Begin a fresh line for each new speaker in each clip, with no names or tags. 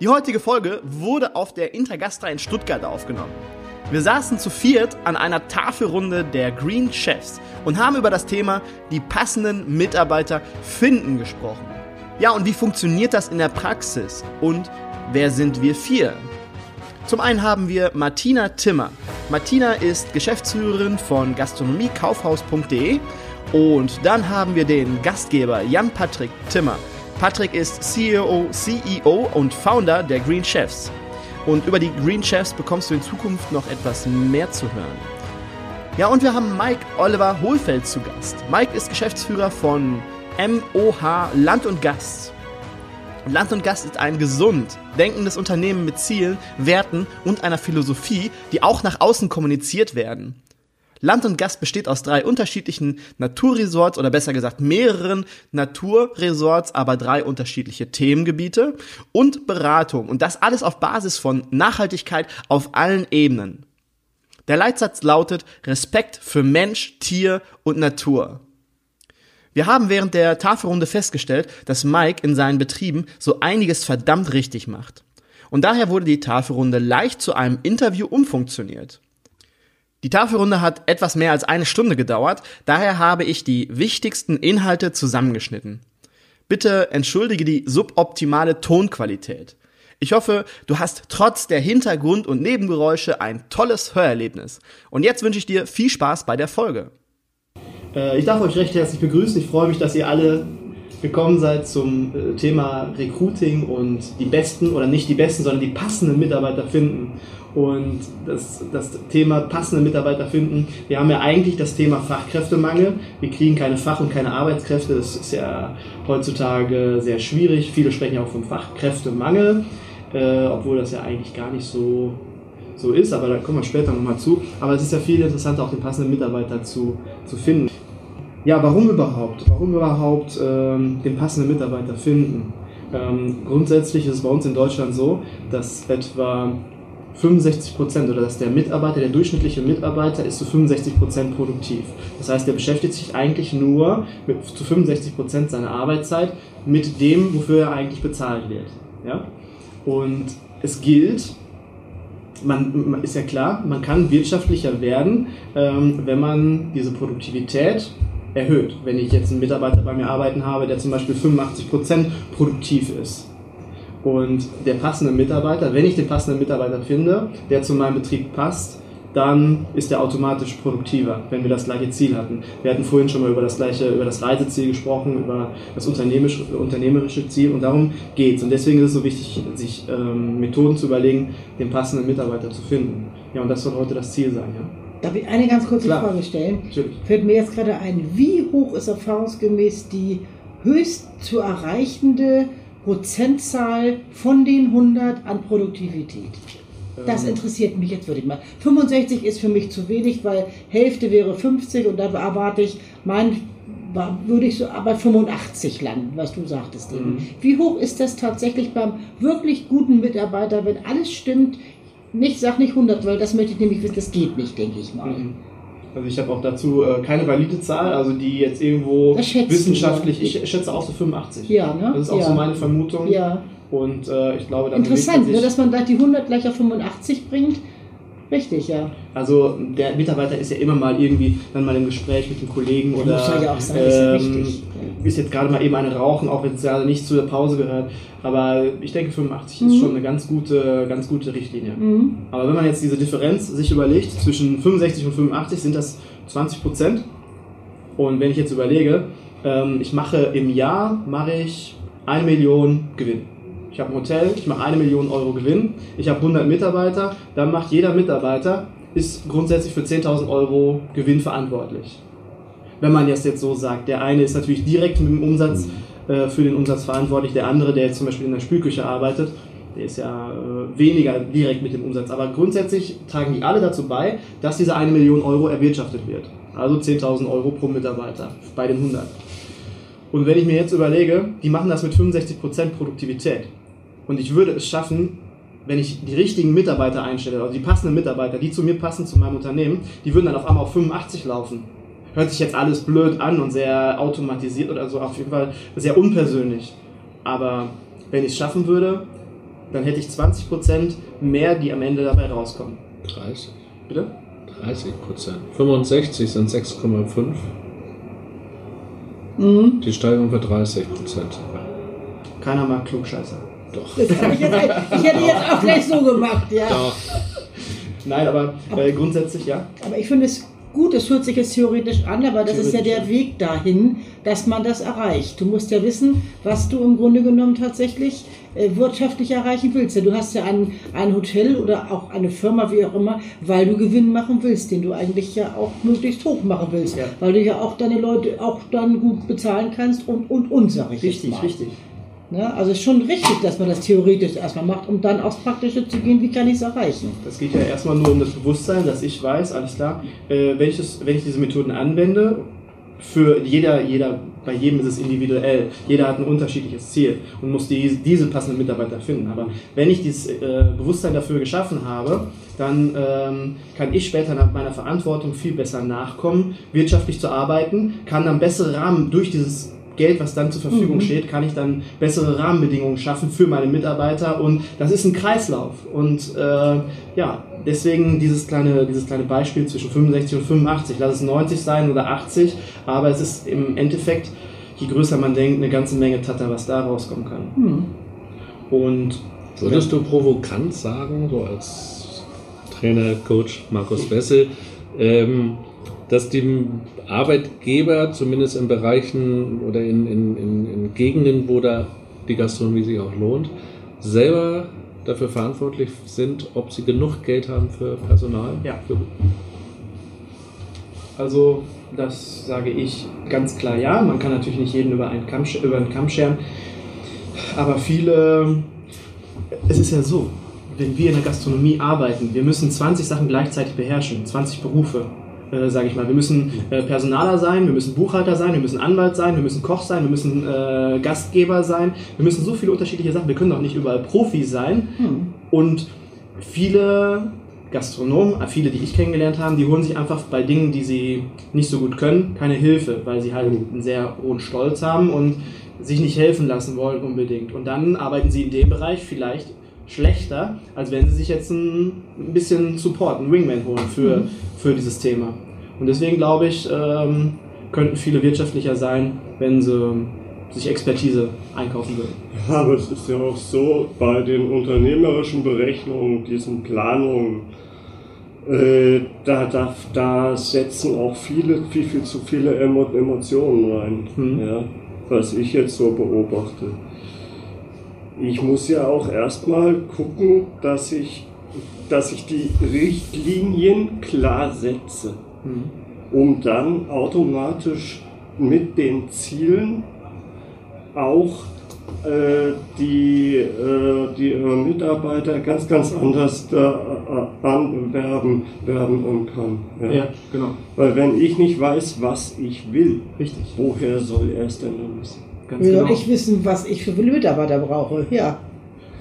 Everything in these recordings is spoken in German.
Die heutige Folge wurde auf der Intergastra in Stuttgart aufgenommen. Wir saßen zu viert an einer Tafelrunde der Green Chefs und haben über das Thema die passenden Mitarbeiter finden gesprochen. Ja, und wie funktioniert das in der Praxis? Und wer sind wir vier? Zum einen haben wir Martina Timmer. Martina ist Geschäftsführerin von gastronomiekaufhaus.de und dann haben wir den Gastgeber Jan-Patrick Timmer. Patrick ist CEO, CEO und Founder der Green Chefs. Und über die Green Chefs bekommst du in Zukunft noch etwas mehr zu hören. Ja, und wir haben Mike Oliver Hohlfeld zu Gast. Mike ist Geschäftsführer von MOH Land und Gast. Land und Gast ist ein gesund denkendes Unternehmen mit Zielen, Werten und einer Philosophie, die auch nach außen kommuniziert werden. Land und Gast besteht aus drei unterschiedlichen Naturresorts oder besser gesagt mehreren Naturresorts, aber drei unterschiedliche Themengebiete und Beratung. Und das alles auf Basis von Nachhaltigkeit auf allen Ebenen. Der Leitsatz lautet Respekt für Mensch, Tier und Natur. Wir haben während der Tafelrunde festgestellt, dass Mike in seinen Betrieben so einiges verdammt richtig macht. Und daher wurde die Tafelrunde leicht zu einem Interview umfunktioniert. Die Tafelrunde hat etwas mehr als eine Stunde gedauert, daher habe ich die wichtigsten Inhalte zusammengeschnitten. Bitte entschuldige die suboptimale Tonqualität. Ich hoffe, du hast trotz der Hintergrund- und Nebengeräusche ein tolles Hörerlebnis. Und jetzt wünsche ich dir viel Spaß bei der Folge. Äh, ich darf euch recht herzlich begrüßen. Ich freue mich, dass ihr alle gekommen seid zum äh, Thema Recruiting und die besten oder nicht die besten, sondern die passenden Mitarbeiter finden. Und das, das Thema passende Mitarbeiter finden, wir haben ja eigentlich das Thema Fachkräftemangel. Wir kriegen keine Fach- und keine Arbeitskräfte. Das ist ja heutzutage sehr schwierig. Viele sprechen ja auch vom Fachkräftemangel, äh, obwohl das ja eigentlich gar nicht so, so ist. Aber da kommen wir später nochmal zu. Aber es ist ja viel interessanter, auch den passenden Mitarbeiter zu, zu finden. Ja, warum überhaupt? Warum überhaupt ähm, den passenden Mitarbeiter finden? Ähm, grundsätzlich ist es bei uns in Deutschland so, dass etwa 65 Prozent oder dass der Mitarbeiter, der durchschnittliche Mitarbeiter ist zu 65 Prozent produktiv. Das heißt, der beschäftigt sich eigentlich nur mit, zu 65 Prozent seiner Arbeitszeit mit dem, wofür er eigentlich bezahlt wird. Ja? Und es gilt, man ist ja klar, man kann wirtschaftlicher werden, ähm, wenn man diese Produktivität erhöht. Wenn ich jetzt einen Mitarbeiter bei mir arbeiten habe, der zum Beispiel 85% produktiv ist. Und der passende Mitarbeiter, wenn ich den passenden Mitarbeiter finde, der zu meinem Betrieb passt, dann ist er automatisch produktiver, wenn wir das gleiche Ziel hatten. Wir hatten vorhin schon mal über das gleiche, über das Reiseziel gesprochen, über das unternehmerische, Ziel und darum geht's. Und deswegen ist es so wichtig, sich ähm, Methoden zu überlegen, den passenden Mitarbeiter zu finden. Ja, und das soll heute das Ziel sein, ja.
Darf ich eine ganz kurze Klar. Frage stellen?
Natürlich.
Fällt mir jetzt gerade ein, wie hoch ist erfahrungsgemäß die höchst zu erreichende Prozentzahl von den 100 an Produktivität? Das ähm. interessiert mich jetzt, würde ich mal. 65 ist für mich zu wenig, weil Hälfte wäre 50 und da erwarte ich, mein, würde ich so bei 85 landen, was du sagtest. Mhm. Wie hoch ist das tatsächlich beim wirklich guten Mitarbeiter, wenn alles stimmt, nicht, sag nicht 100, weil das möchte ich nämlich wissen, das geht nicht, denke ich mal. Mhm.
Also ich habe auch dazu äh, keine valide Zahl, also die jetzt irgendwo wissenschaftlich, du, ja. ich schätze auch so 85.
Ja, ne?
Das ist auch
ja.
so meine Vermutung.
Ja.
Und äh, ich glaube,
Interessant, ne, dass man da die 100 gleich auf 85 bringt. Richtig, ja.
Also der Mitarbeiter ist ja immer mal irgendwie dann mal im Gespräch mit dem Kollegen oder
muss ja auch sein,
ähm, ist, ist jetzt gerade mal eben eine rauchen, auch wenn es gerade nicht zu der Pause gehört. Aber ich denke 85 mhm. ist schon eine ganz gute, ganz gute Richtlinie. Mhm. Aber wenn man jetzt diese Differenz sich überlegt, zwischen 65 und 85 sind das 20 Prozent. Und wenn ich jetzt überlege, ähm, ich mache im Jahr mache ich eine Million Gewinn. Ich habe ein Hotel, ich mache eine Million Euro Gewinn, ich habe 100 Mitarbeiter, dann macht jeder Mitarbeiter ist grundsätzlich für 10.000 Euro Gewinn verantwortlich. Wenn man das jetzt so sagt, der eine ist natürlich direkt mit dem Umsatz äh, für den Umsatz verantwortlich, der andere, der jetzt zum Beispiel in der Spülküche arbeitet, der ist ja äh, weniger direkt mit dem Umsatz. Aber grundsätzlich tragen die alle dazu bei, dass diese eine Million Euro erwirtschaftet wird. Also 10.000 Euro pro Mitarbeiter bei den 100. Und wenn ich mir jetzt überlege, die machen das mit 65% Produktivität. Und ich würde es schaffen, wenn ich die richtigen Mitarbeiter einstelle, also die passenden Mitarbeiter, die zu mir passen, zu meinem Unternehmen, die würden dann auf einmal auf 85 laufen. Hört sich jetzt alles blöd an und sehr automatisiert oder so, auf jeden Fall sehr unpersönlich. Aber wenn ich es schaffen würde, dann hätte ich 20% mehr, die am Ende dabei rauskommen.
30.
Bitte?
30 Prozent. 65 sind 6,5.
Mhm.
Die Steigerung für 30 Prozent.
Keiner mag Klugscheißer.
Doch.
Das ich, jetzt, ich hätte jetzt auch gleich so gemacht, ja.
Doch.
Nein, aber äh, grundsätzlich ja.
Aber ich finde es gut, es hört sich jetzt theoretisch an, aber das ist ja der Weg dahin, dass man das erreicht. Du musst ja wissen, was du im Grunde genommen tatsächlich äh, wirtschaftlich erreichen willst. Ja, du hast ja ein, ein Hotel oder auch eine Firma, wie auch immer, weil du Gewinn machen willst, den du eigentlich ja auch möglichst hoch machen willst.
Ja.
Weil du ja auch deine Leute auch dann gut bezahlen kannst und, und, und, sag ich
Richtig, richtig.
Ne? Also ist schon richtig, dass man das theoretisch erstmal macht, um dann aufs Praktische zu gehen, wie kann ich es erreichen.
Das geht ja erstmal nur um das Bewusstsein, dass ich weiß, alles klar, äh, wenn, ich das, wenn ich diese Methoden anwende, für jeder, jeder, bei jedem ist es individuell, jeder hat ein unterschiedliches Ziel und muss die, diese passenden Mitarbeiter finden. Aber wenn ich dieses äh, Bewusstsein dafür geschaffen habe, dann ähm, kann ich später nach meiner Verantwortung viel besser nachkommen, wirtschaftlich zu arbeiten, kann dann bessere Rahmen durch dieses Geld, was dann zur Verfügung
Mhm.
steht, kann ich dann bessere Rahmenbedingungen schaffen für meine Mitarbeiter und das ist ein Kreislauf und äh, ja, deswegen dieses kleine, dieses kleine Beispiel zwischen 65 und 85, lass es 90 sein oder 80, aber es ist im Endeffekt, je größer man denkt, eine ganze Menge Tata, was da rauskommen kann.
Hm.
Und
Würdest du provokant sagen, so als Trainer, Coach Markus Wessel, ähm, dass die Arbeitgeber zumindest in Bereichen oder in, in, in, in Gegenden, wo da die Gastronomie sich auch lohnt, selber dafür verantwortlich sind, ob sie genug Geld haben für Personal?
Ja. Also, das sage ich ganz klar ja. Man kann natürlich nicht jeden über einen Kamm, über einen Kamm scheren. Aber viele. Es ist ja so, wenn wir in der Gastronomie arbeiten, wir müssen 20 Sachen gleichzeitig beherrschen, 20 Berufe, äh, sage ich mal. Wir müssen äh, Personaler sein, wir müssen Buchhalter sein, wir müssen Anwalt sein, wir müssen Koch sein, wir müssen äh, Gastgeber sein. Wir müssen so viele unterschiedliche Sachen. Wir können auch nicht überall Profi sein.
Hm.
Und viele Gastronomen, äh, viele, die ich kennengelernt habe, die holen sich einfach bei Dingen, die sie nicht so gut können, keine Hilfe, weil sie halt einen sehr hohen Stolz haben und sich nicht helfen lassen wollen unbedingt. Und dann arbeiten sie in dem Bereich vielleicht schlechter, als wenn sie sich jetzt ein, ein bisschen Support, einen Wingman holen für, für dieses Thema. Und deswegen glaube ich, ähm, könnten viele wirtschaftlicher sein, wenn sie sich Expertise einkaufen würden.
Ja, aber es ist ja auch so, bei den unternehmerischen Berechnungen, diesen Planungen, äh, da, da, da setzen auch viele, viel, viel zu viele Emo Emotionen rein,
Hm.
ja, was ich jetzt so beobachte. Ich muss ja auch erstmal gucken, dass ich, dass ich die Richtlinien klar setze
Mhm.
um dann automatisch mit den Zielen auch äh, die, äh, die äh, Mitarbeiter ganz, ganz anders da anwerben werben kann. Ja.
Ja, genau.
Weil wenn ich nicht weiß, was ich will,
Richtig.
woher soll er es denn dann wissen?
Ganz
Wie soll
genau.
ich wissen, was ich für Mitarbeiter brauche? Ja.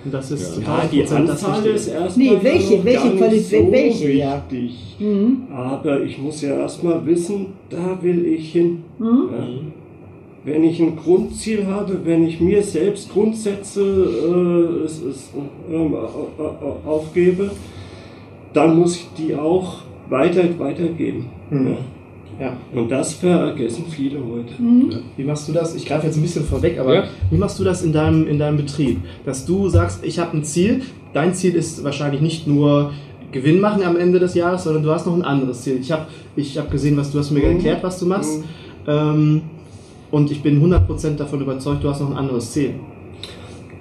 Und das ist
Ja,
total
die Anzahl ist erstmal
Nee, welche-
noch
welche
gar nicht
Qualität-
so
welche, ja.
wichtig.
Mhm.
Aber ich muss ja erstmal wissen, da will ich hin.
Mhm.
Ja. Wenn ich ein Grundziel habe, wenn ich mir selbst Grundsätze äh, es, es, ähm, au- aufgebe, dann muss ich die auch weiter, weitergeben.
Mhm.
Ja.
Ja.
Und das vergessen viele heute.
Mhm.
Wie machst du das? Ich greife jetzt ein bisschen vorweg, aber
Ja.
wie machst du das in deinem, in deinem Betrieb? Dass du sagst, ich habe ein Ziel. Dein Ziel ist wahrscheinlich nicht nur Gewinn machen am Ende des Jahres, sondern du hast noch ein anderes Ziel. Ich habe ich hab gesehen, was du hast mir
Mhm.
erklärt, was du machst.
Mhm.
Ähm, und ich bin 100% davon überzeugt, du hast noch ein anderes Ziel.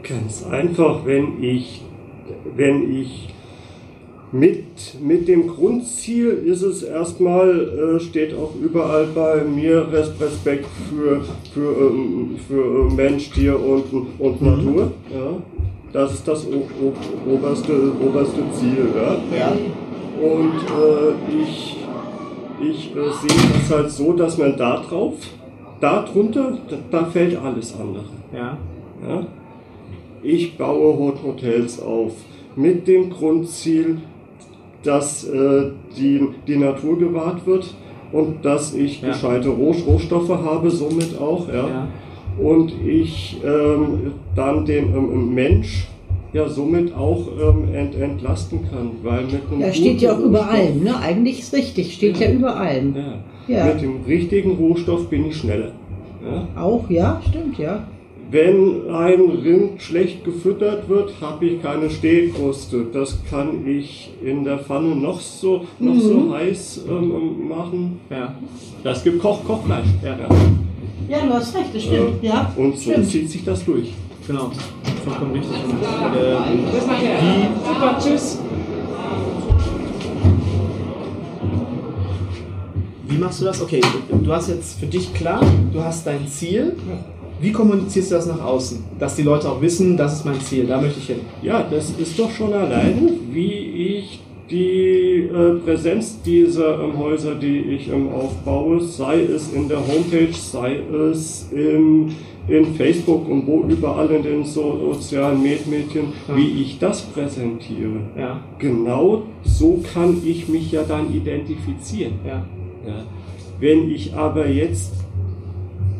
Ganz einfach, wenn ich, wenn ich mit, mit dem Grundziel ist es erstmal, äh, steht auch überall bei mir Respekt für, für, ähm, für äh, Mensch, Tier und, und
Mhm.
Natur. Ja. Das ist das o o oberste, oberste Ziel. Ja.
Ja.
Und äh, ich, ich äh, sehe das halt so, dass man da drauf, da drunter, da, da fällt alles andere.
Ja.
Ja? Ich baue Hot- Hotels auf mit dem Grundziel, dass äh, die, die Natur gewahrt wird und dass ich
Ja.
gescheite Roh Rohstoffe habe, somit auch. Ja?
Ja.
Und ich ähm, dann den ähm, Mensch ja somit auch ähm, ent, entlasten kann, weil mit einem
Das steht ja auch
guten
über
Rohstoff-
allem, ne? Eigentlich ist richtig, steht ja, über allem.
Ja.
Ja.
Mit dem richtigen Rohstoff bin ich schneller. Ja?
Auch, ja, stimmt, ja.
Wenn ein Rind schlecht gefüttert wird, habe ich keine Stehkruste. Das kann ich in der Pfanne noch so, noch
Mhm.
so heiß ähm, machen.
Ja.
Das gibt Koch Kochfleisch.
Ja.
Ja, du hast recht, das stimmt, ja.
Und so
Stimmt.
zieht sich das durch.
Genau. Vollkommen richtig. Und, äh, wie,
Super, tschüss.
wie machst du das? Okay, du hast jetzt für dich klar, du hast dein Ziel. Wie kommunizierst du das nach außen? Dass die Leute auch wissen, das ist mein Ziel, da möchte ich hin.
Ja, das ist doch schon alleine, wie ich die äh, Präsenz dieser ähm, Häuser, die ich ähm, aufbaue, sei es in der Homepage, sei es im, in Facebook und wo überall in den so sozialen Medien,
Ja.
wie ich das präsentiere.
Ja,
Genau so kann ich mich ja dann identifizieren.
ja.
Wenn ich aber jetzt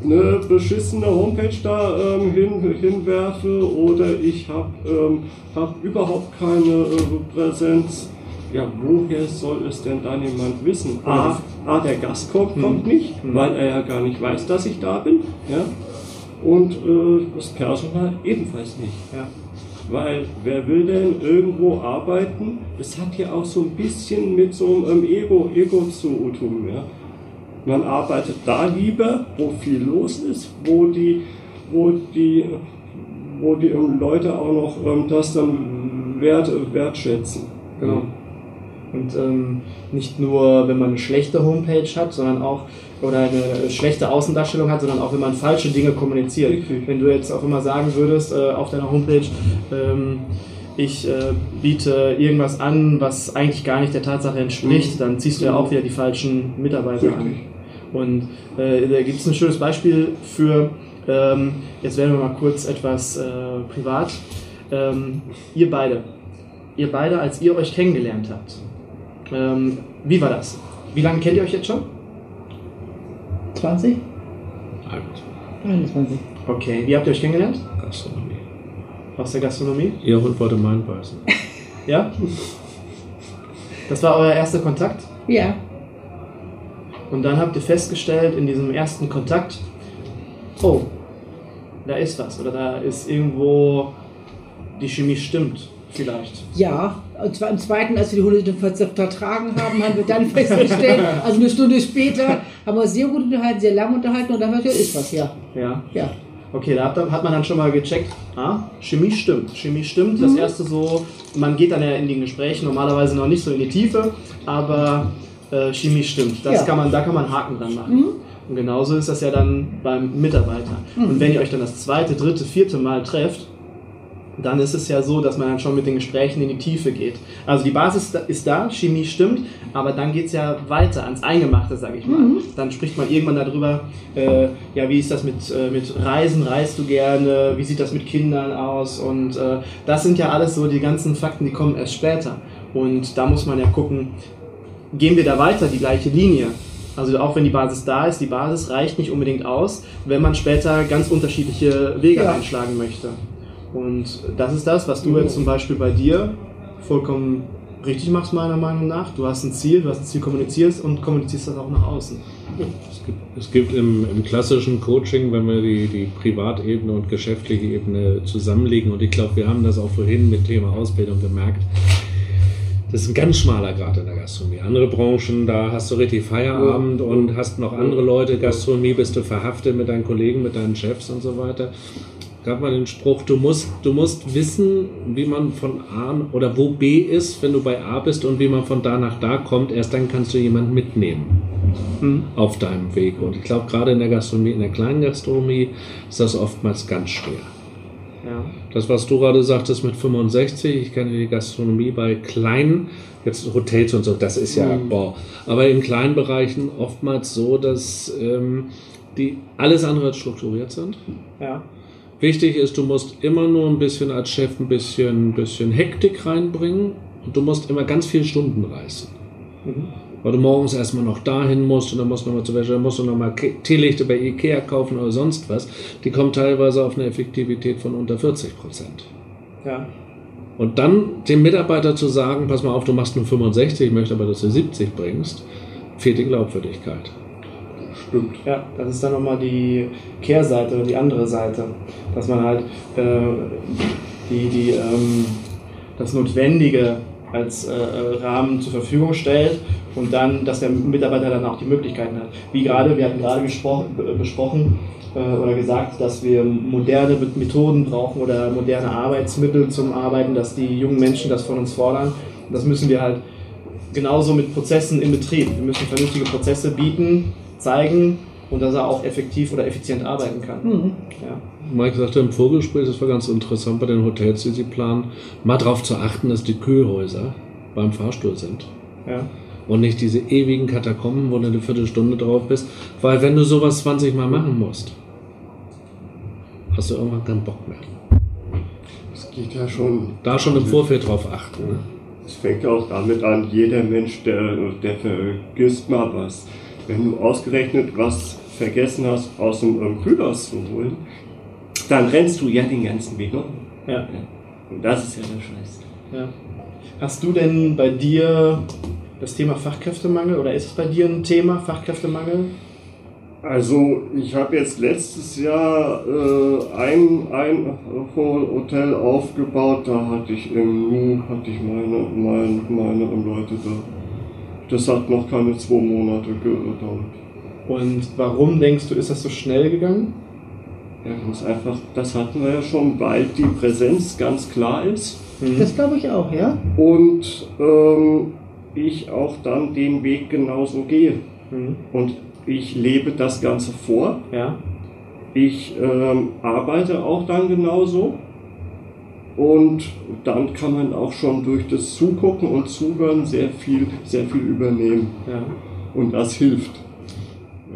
eine beschissene Homepage da ähm, hin, hinwerfe oder ich habe ähm, hab überhaupt keine äh, Präsenz, ja, woher soll es denn dann jemand wissen? A, A der Gast kommt, kommt nicht,
Mhm.
weil er ja gar nicht weiß, dass ich da bin. Ja? Und äh, das Personal ebenfalls nicht.
ja.
Weil wer will denn irgendwo arbeiten? Es hat ja auch so ein bisschen mit so einem Ego, Ego zu tun. Ja? Man arbeitet da lieber, wo viel los ist, wo die, wo die, wo die Leute auch noch ähm, das dann wert, wertschätzen.
Genau. Und ähm, nicht nur, wenn man eine schlechte Homepage hat, sondern auch, oder eine schlechte Außendarstellung hat, sondern auch, wenn man falsche Dinge kommuniziert.
Richtig.
Wenn du jetzt auch immer sagen würdest äh, auf deiner Homepage, ähm, ich äh, biete irgendwas an, was eigentlich gar nicht der Tatsache entspricht, dann ziehst du ja auch wieder die falschen Mitarbeiter an. Und äh, da gibt es ein schönes Beispiel für, ähm, jetzt werden wir mal kurz etwas äh, privat. Ähm, ihr beide, ihr beide, als ihr euch kennengelernt habt, ähm, wie war das? Wie lange kennt ihr euch jetzt schon?
20? 21.
Okay, wie habt ihr euch kennengelernt?
Gastronomie.
Aus der Gastronomie?
Ihr Hund wollte meinen beißen.
Ja? Das war euer erster Kontakt?
Ja.
Und dann habt ihr festgestellt in diesem ersten Kontakt, oh, da ist was oder da ist irgendwo die Chemie stimmt vielleicht.
Ja, und zwar im zweiten, als wir die Hunde ver- vertragen haben, haben wir dann festgestellt, also eine Stunde später, haben wir uns sehr gut unterhalten, sehr lang unterhalten und dann haben wir gesagt, ist was, ja.
Ja.
Ja.
Okay, da hat, man dann schon mal gecheckt, ah, Chemie stimmt. Chemie stimmt. Das erste so, man geht dann ja in den Gesprächen normalerweise noch nicht so in die Tiefe, aber äh, Chemie stimmt. Das
Ja.
kann man, da kann man Haken dran machen. Und genauso ist das ja dann beim Mitarbeiter. Und wenn ihr euch dann das zweite, dritte, vierte Mal trefft, dann ist es ja so, dass man dann schon mit den Gesprächen in die Tiefe geht. Also die Basis ist da, Chemie stimmt, aber dann geht es ja weiter ans Eingemachte, sage ich mal. Dann spricht man irgendwann darüber, äh, ja, wie ist das mit, äh, mit Reisen, reist du gerne, wie sieht das mit Kindern aus und äh, das sind ja alles so die ganzen Fakten, die kommen erst später. Und da muss man ja gucken, gehen wir da weiter, die gleiche Linie. Also auch wenn die Basis da ist, die Basis reicht nicht unbedingt aus, wenn man später ganz unterschiedliche Wege
Ja.
einschlagen möchte. Und das ist das, was du jetzt zum Beispiel bei dir vollkommen richtig machst, meiner Meinung nach. Du hast ein Ziel, du hast ein Ziel kommunizierst und kommunizierst das auch nach außen.
Es gibt, es gibt im, im klassischen Coaching, wenn wir die, die Privatebene und geschäftliche Ebene zusammenlegen, und ich glaube, wir haben das auch vorhin mit Thema Ausbildung gemerkt, das ist ein ganz schmaler Grad in der Gastronomie. Andere Branchen, da hast du richtig Feierabend und hast noch andere Leute. Gastronomie bist du verhaftet mit deinen Kollegen, mit deinen Chefs und so weiter. Gab mal den Spruch, du musst, du musst wissen, wie man von A oder wo B ist, wenn du bei A bist und wie man von da nach da kommt. Erst dann kannst du jemanden mitnehmen mhm. auf deinem Weg. Und ich glaube, gerade in der Gastronomie, in der kleinen Gastronomie ist das oftmals ganz schwer. Ja. Das, was du gerade sagtest mit 65, ich kenne die Gastronomie bei kleinen, jetzt Hotels und so, das ist ja, mhm. boah. Aber in kleinen Bereichen oftmals so, dass ähm, die alles andere strukturiert sind. Ja. Wichtig ist, du musst immer nur ein bisschen als Chef ein bisschen, bisschen Hektik reinbringen und du musst immer ganz viele Stunden reißen. Mhm weil du morgens erstmal noch dahin musst und dann musst du nochmal zur Wäsche, dann musst du nochmal Teelichte bei Ikea kaufen oder sonst was. Die kommen teilweise auf eine Effektivität von unter 40 Prozent. Ja. Und dann dem Mitarbeiter zu sagen, pass mal auf, du machst nur 65, ich möchte aber, dass du 70 bringst, fehlt die Glaubwürdigkeit.
Stimmt. Ja, das ist dann nochmal die Kehrseite oder die andere Seite. Dass man halt äh, die, die, ähm, das Notwendige als äh, äh, Rahmen zur Verfügung stellt und dann, dass der Mitarbeiter dann auch die Möglichkeiten hat. Wie gerade, wir hatten gerade besprochen äh, oder gesagt, dass wir moderne Methoden brauchen oder moderne Arbeitsmittel zum Arbeiten, dass die jungen Menschen das von uns fordern. Das müssen wir halt genauso mit Prozessen im Betrieb. Wir müssen vernünftige Prozesse bieten, zeigen und dass er auch effektiv oder effizient arbeiten kann. Mhm.
Ja. Mike sagte im Vorgespräch, das war ganz interessant bei den Hotels, die sie planen, mal darauf zu achten, dass die Kühlhäuser beim Fahrstuhl sind. Ja. Und nicht diese ewigen Katakomben, wo du eine Viertelstunde drauf bist. Weil wenn du sowas 20 Mal machen musst, hast du irgendwann keinen Bock mehr.
Es geht ja schon.
Da schon im Vorfeld drauf achten. Ne?
Es fängt auch damit an, jeder Mensch, der, der vergisst mal was. Wenn du ausgerechnet was vergessen hast, aus dem Kühlhaus zu holen, dann rennst du ja den ganzen Weg noch. Ja. Und das ist ja der Scheiß.
Ja. Hast du denn bei dir das Thema Fachkräftemangel oder ist es bei dir ein Thema, Fachkräftemangel?
Also ich habe jetzt letztes Jahr äh, ein, ein Hotel aufgebaut, da hatte ich im Nu hatte ich meine, meine, meine Leute da. Das hat noch keine zwei Monate gedauert.
Und warum denkst du, ist das so schnell gegangen?
Ja, ganz einfach, das hatten wir ja schon, weil die Präsenz ganz klar ist.
Mhm. Das glaube ich auch, ja.
Und ähm, ich auch dann den Weg genauso gehe. Mhm. Und ich lebe das Ganze vor. Ja. Ich ähm, arbeite auch dann genauso. Und dann kann man auch schon durch das Zugucken und Zuhören sehr viel, sehr viel übernehmen. Ja. Und das hilft.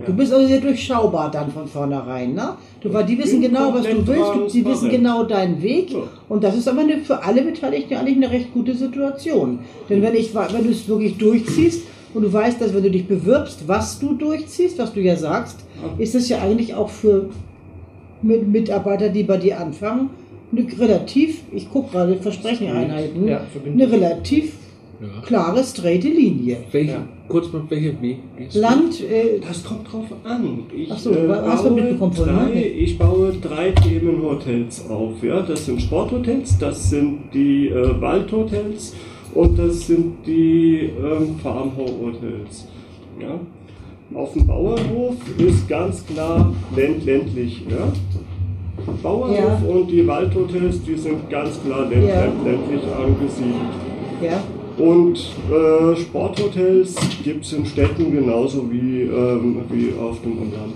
Du bist also sehr durchschaubar dann von vornherein, ne? Du, weil die wissen genau, was du willst, du, die wissen genau deinen Weg. Und das ist aber eine, für alle Beteiligten eigentlich eine recht gute Situation. Denn wenn, ich, wenn du es wirklich durchziehst und du weißt, dass wenn du dich bewirbst, was du durchziehst, was du ja sagst, ist es ja eigentlich auch für Mitarbeiter, die bei dir anfangen, eine relativ, ich gucke gerade Versprecheneinheiten, ja, eine relativ ja. klare, straighte Linie.
Welche, ja. Kurz mal, welche Weg
Land.
Äh, das kommt drauf an. Ich, Achso, äh, hast du mitbekommen drei, Ich baue drei Themenhotels auf. Ja? Das sind Sporthotels, das sind die äh, Waldhotels und das sind die ähm, Farmhotels. Ja? Auf dem Bauernhof ist ganz klar länd ländlich. Ja? Bauernhof ja. und die Waldhotels, die sind ganz klar länd ja. ländlich angesiedelt. Ja. Und äh, Sporthotels gibt es in Städten genauso wie, ähm, wie auf dem Land.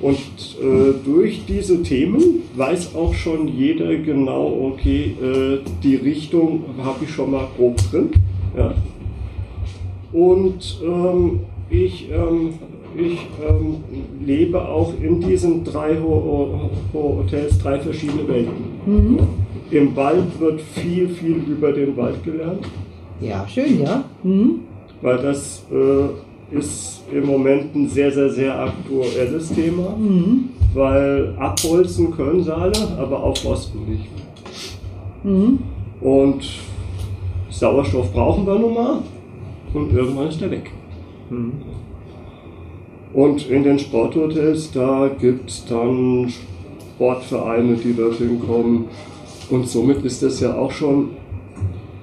Und äh, durch diese Themen weiß auch schon jeder genau, okay, äh, die Richtung habe ich schon mal grob drin. Ja. Und ähm, ich, ähm, ich ähm, lebe auch in diesen drei Hotels drei verschiedene Welten. Mhm. Im Wald wird viel, viel über den Wald gelernt.
Ja, schön, ja. Mhm.
Weil das äh, ist im Moment ein sehr, sehr, sehr aktuelles Thema. Mhm. Weil abholzen können sie alle, aber aufrosten nicht. Mhm. Und Sauerstoff brauchen wir nun mal und irgendwann ist der weg. Und in den Sporthotels, da gibt es dann Sportvereine, die dorthin kommen. Und somit ist das ja auch schon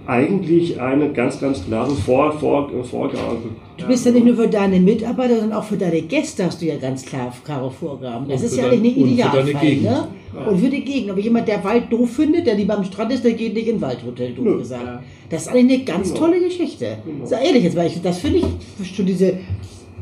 eigentlich eine ganz, ganz klare Vor Vor Vorgabe.
Du bist ja nicht nur für deine Mitarbeiter, sondern auch für deine Gäste hast du ja ganz klar klare Vorgaben. Das
Und
ist ja
dein-
eigentlich ein
und für deine
Idealfall.
Gegend.
Ne? Und für die Gegend. Aber jemand, der Wald doof findet, der lieber am Strand ist, der geht nicht in Waldhotel, doof
Nö.
gesagt.
Ja.
Das ist eigentlich eine ganz
Genau.
tolle Geschichte.
Genau.
Sag ehrlich jetzt, weil ich, das finde ich schon diese,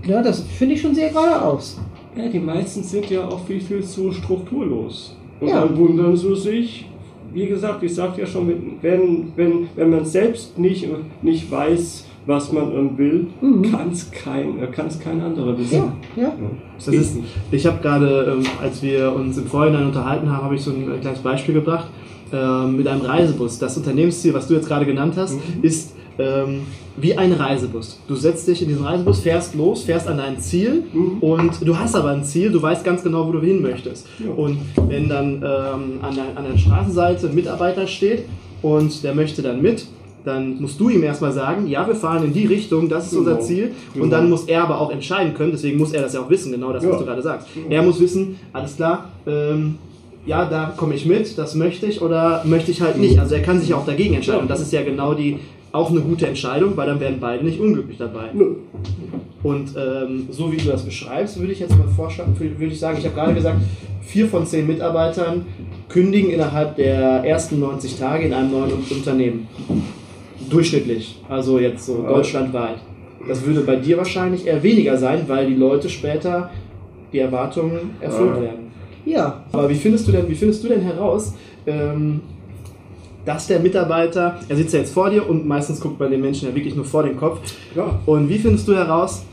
ja, das finde ich schon sehr geradeaus.
Ja, die meisten sind ja auch viel, viel zu strukturlos. Und
Ja.
dann wundern sie sich, wie gesagt, ich sagte ja schon, wenn, wenn, wenn man selbst nicht, nicht weiß, was man will,
Mhm.
kann es kein, kann's kein anderer wissen.
Ja, ja.
Das ist, ich habe gerade, ähm, als wir uns im Vorhinein unterhalten haben, habe ich so ein äh, kleines Beispiel gebracht ähm, mit einem Reisebus. Das Unternehmensziel, was du jetzt gerade genannt hast,
Mhm.
ist ähm, wie ein Reisebus. Du setzt dich in diesen Reisebus, fährst los, fährst an dein Ziel
Mhm.
und du hast aber ein Ziel, du weißt ganz genau, wo du hin möchtest.
Ja.
Und wenn dann ähm, an, der, an der Straßenseite ein Mitarbeiter steht und der möchte dann mit, dann musst du ihm erstmal sagen, ja, wir fahren in die Richtung, das ist unser
Genau.
Ziel. Und
Genau.
dann muss er aber auch entscheiden können, deswegen muss er das ja auch wissen, genau das, was
Ja.
du gerade sagst. Er muss wissen, alles klar, ähm, ja, da komme ich mit, das möchte ich oder möchte ich halt nicht. Also er kann sich ja auch dagegen entscheiden. Und das ist ja genau die auch eine gute Entscheidung, weil dann werden beide nicht unglücklich dabei.
Nö.
Und ähm, so wie du das beschreibst, würde ich jetzt mal vorschlagen, würde ich sagen, ich habe gerade gesagt, vier von zehn Mitarbeitern kündigen innerhalb der ersten 90 Tage in einem neuen Unternehmen. Durchschnittlich, also jetzt so
Ja.
deutschlandweit. Das würde bei dir wahrscheinlich eher weniger sein, weil die Leute später die Erwartungen erfüllt
Ja.
werden.
Ja,
Aber wie findest du denn, wie findest du denn heraus, ähm, dass der Mitarbeiter, er sitzt ja jetzt vor dir und meistens guckt man den Menschen ja wirklich nur vor den Kopf.
Klar.
Und wie findest du heraus,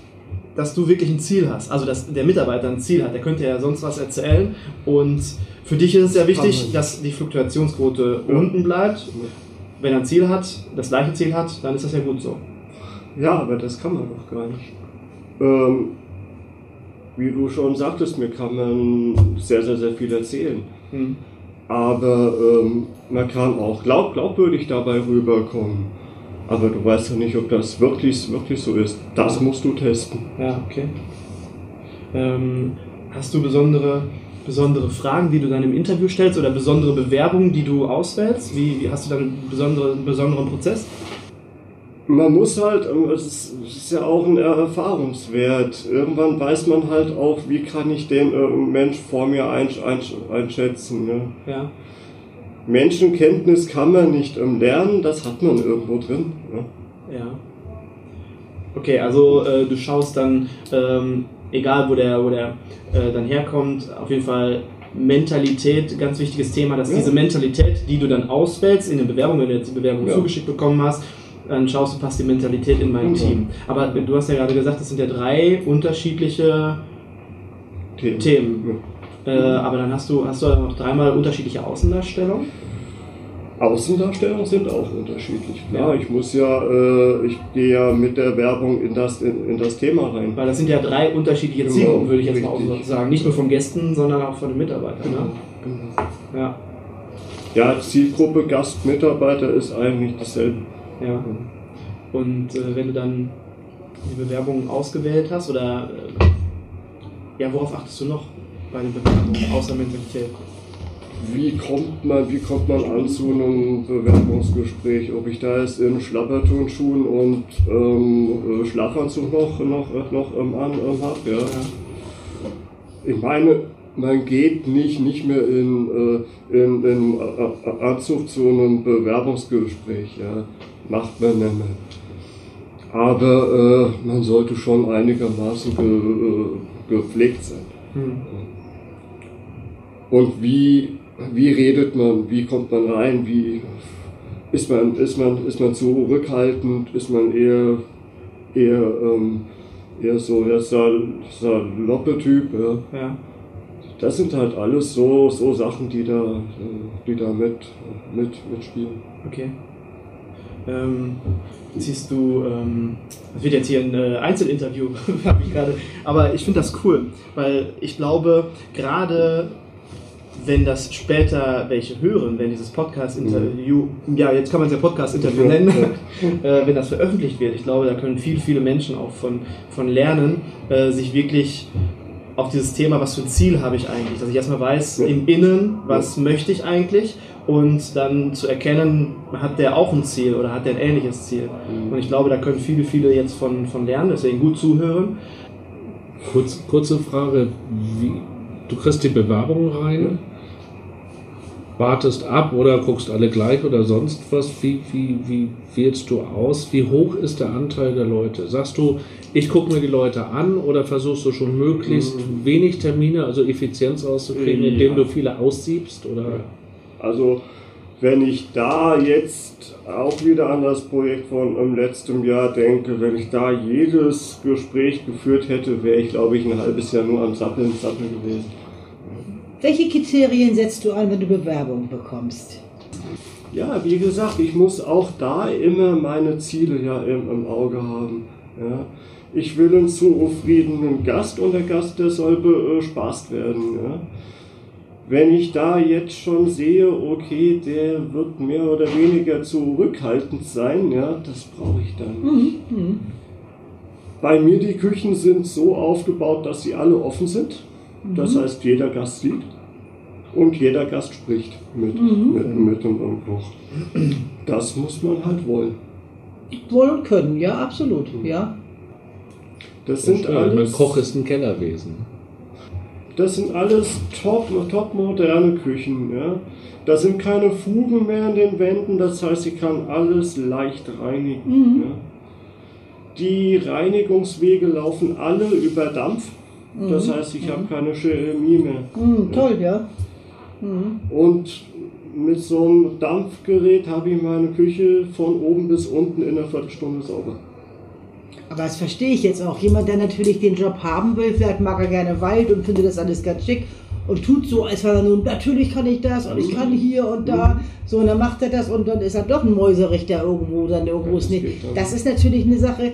dass du wirklich ein Ziel hast? Also dass der Mitarbeiter ein Ziel hat. Der könnte ja sonst was erzählen. Und für dich ist es ja wichtig, dass die Fluktuationsquote
Ja.
unten bleibt. Wenn er ein Ziel hat, das gleiche Ziel hat, dann ist das ja gut so.
Ja, aber das kann man doch gar nicht. Ähm, wie du schon sagtest, mir kann man sehr, sehr, sehr viel erzählen.
Hm.
Aber ähm, man kann auch glaub, glaubwürdig dabei rüberkommen. Aber du weißt ja nicht, ob das wirklich, wirklich so ist. Das musst du testen.
Ja, okay. Ähm, hast du besondere, besondere Fragen, die du dann im Interview stellst oder besondere Bewerbungen, die du auswählst? Wie, wie hast du dann einen besonderen, besonderen Prozess?
Man muss halt, ähm, es ist, ja auch ein Erfahrungswert. Irgendwann weiß man halt auch, wie kann ich den äh, Mensch vor mir einsch, einsch, einschätzen. Ne?
Ja.
Menschenkenntnis kann man nicht ähm, lernen, das hat man irgendwo drin. Ne?
Ja. Okay, also äh, du schaust dann, ähm, egal wo der, wo der äh, dann herkommt, auf jeden Fall Mentalität, ganz wichtiges Thema, dass
Ja.
diese Mentalität, die du dann auswählst in der Bewerbung, wenn du jetzt die Bewerbung
Ja.
zugeschickt bekommen hast, dann schaust du, passt die Mentalität in mein
Mhm.
Team. Aber du hast ja gerade gesagt, das sind ja drei unterschiedliche
Themen.
Themen. Äh, aber dann hast du, hast du noch dreimal unterschiedliche Außendarstellungen.
Außendarstellungen sind auch unterschiedlich. Klar,
Ja.
ich muss ja, äh, ich gehe ja mit der Werbung in das, in, in das Thema rein.
Weil das sind ja drei unterschiedliche
Genau,
Zielgruppen, würde ich jetzt mal auch
richtig.
sagen. Nicht nur von Gästen, sondern auch von den Mitarbeitern. Ne?
Genau.
Ja,
Ja, Zielgruppe Gastmitarbeiter ist eigentlich dasselbe.
Ja. Und äh, wenn du dann die Bewerbung ausgewählt hast, oder äh, ja, worauf achtest du noch bei den Bewerbungen außer Mentalität?
Wie kommt man, wie kommt man an zu einem Bewerbungsgespräch? Ob ich da jetzt in Schlapperturnschuhen und ähm, äh, Schlafanzug noch, noch, noch ähm, an ähm, habe, ja. Ich meine, man geht nicht, nicht mehr in, äh, in, in äh, äh, Anzug zu einem Bewerbungsgespräch, ja. Macht man nicht mehr. Aber äh, man sollte schon einigermaßen ge, äh, gepflegt sein.
Hm.
Und wie, wie redet man, wie kommt man rein, wie ist man, ist man, ist man zurückhaltend, ist man eher, eher, ähm, eher so der Sal saloppe Typ. Ja.
Ja.
Das sind halt alles so, so Sachen, die da, äh, die da mit, mit, mitspielen.
Okay. Ähm, siehst du, ähm, das wird jetzt hier ein äh, Einzelinterview, habe ich gerade. Aber ich finde das cool, weil ich glaube, gerade wenn das später welche hören, wenn dieses Podcast-Interview, ja, jetzt kann man es ja Podcast-Interview nennen, äh, wenn das veröffentlicht wird, ich glaube, da können viele, viele Menschen auch von, von lernen, äh, sich wirklich auch dieses Thema, was für ein Ziel habe ich eigentlich, dass ich erstmal weiß, im Innen, was möchte ich eigentlich und dann zu erkennen, hat der auch ein Ziel oder hat der ein ähnliches Ziel. Und ich glaube, da können viele, viele jetzt von, von lernen, deswegen gut zuhören.
Kurz, kurze Frage, wie, du kriegst die Bewerbung rein, wartest ab oder guckst alle gleich oder sonst was? Wie, wie, wie wählst du aus? Wie hoch ist der Anteil der Leute? Sagst du, ich gucke mir die Leute an oder versuchst du schon möglichst wenig Termine, also Effizienz auszukriegen,
Ja.
indem du viele aussiebst? Oder?
Also wenn ich da jetzt auch wieder an das Projekt von im letzten Jahr denke, wenn ich da jedes Gespräch geführt hätte, wäre ich glaube ich ein halbes Jahr nur am Sappeln, Sappeln gewesen.
Welche Kriterien setzt du an, wenn du Bewerbung bekommst?
Ja, wie gesagt, ich muss auch da immer meine Ziele ja im, im Auge haben. Ja. Ich will einen zufriedenen Gast und der Gast, der soll bespaßt werden. Ja. Wenn ich da jetzt schon sehe, okay, der wird mehr oder weniger zurückhaltend sein, ja, das brauche ich dann. Bei mir die Küchen sind so aufgebaut, dass sie alle offen sind. Das heißt, jeder Gast sieht und jeder Gast spricht mit, mit, mit dem Koch. Das muss man halt wollen.
Wollen können, ja, absolut, ja.
Das sind
Ja, mein
alles,
Koch ist ein Kellerwesen.
das sind alles top, top moderne Küchen. Ja? Da sind keine Fugen mehr an den Wänden, das heißt, ich kann alles leicht reinigen. Ja? Die Reinigungswege laufen alle über Dampf. Das heißt, ich habe keine Chemie mehr.
Hm, toll, ja.
Und mit so einem Dampfgerät habe ich meine Küche von oben bis unten in einer Viertelstunde sauber.
Aber das verstehe ich jetzt auch. Jemand, der natürlich den Job haben will, vielleicht mag er gerne Wald und findet das alles ganz schick und tut so, als wäre er nun, natürlich kann ich das und ich kann hier und da. So, und dann macht er das und dann ist er doch ein Mäuserichter irgendwo, dann irgendwo
Ja,
ist nicht. Das ist natürlich eine Sache,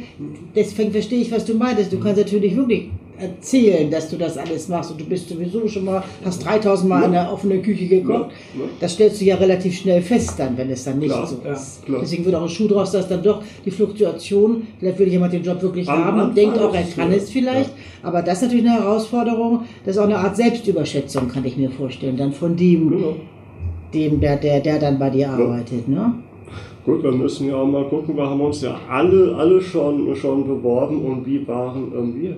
deswegen verstehe ich, was du meintest. Du kannst natürlich wirklich erzählen, dass du das alles machst und du bist sowieso schon mal, hast 3000 Mal in der offenen Küche gekocht.
Ja, ja.
Das stellst du ja relativ schnell fest dann, wenn es dann nicht
Klar,
so
ja,
ist.
klar.
Deswegen wird auch ein Schuh draus, dass dann doch die Fluktuation, vielleicht würde jemand den Job wirklich
Am
haben und denkt auch, er kann es vielleicht. Aber das ist natürlich eine Herausforderung. Das ist auch eine Art Selbstüberschätzung, kann ich mir vorstellen. Dann von dem,
Genau.
dem der, der, der dann bei dir arbeitet. Ne?
Gut, wir müssen ja auch mal gucken, wir haben uns ja alle, alle schon, schon beworben und wie waren ähm, wir?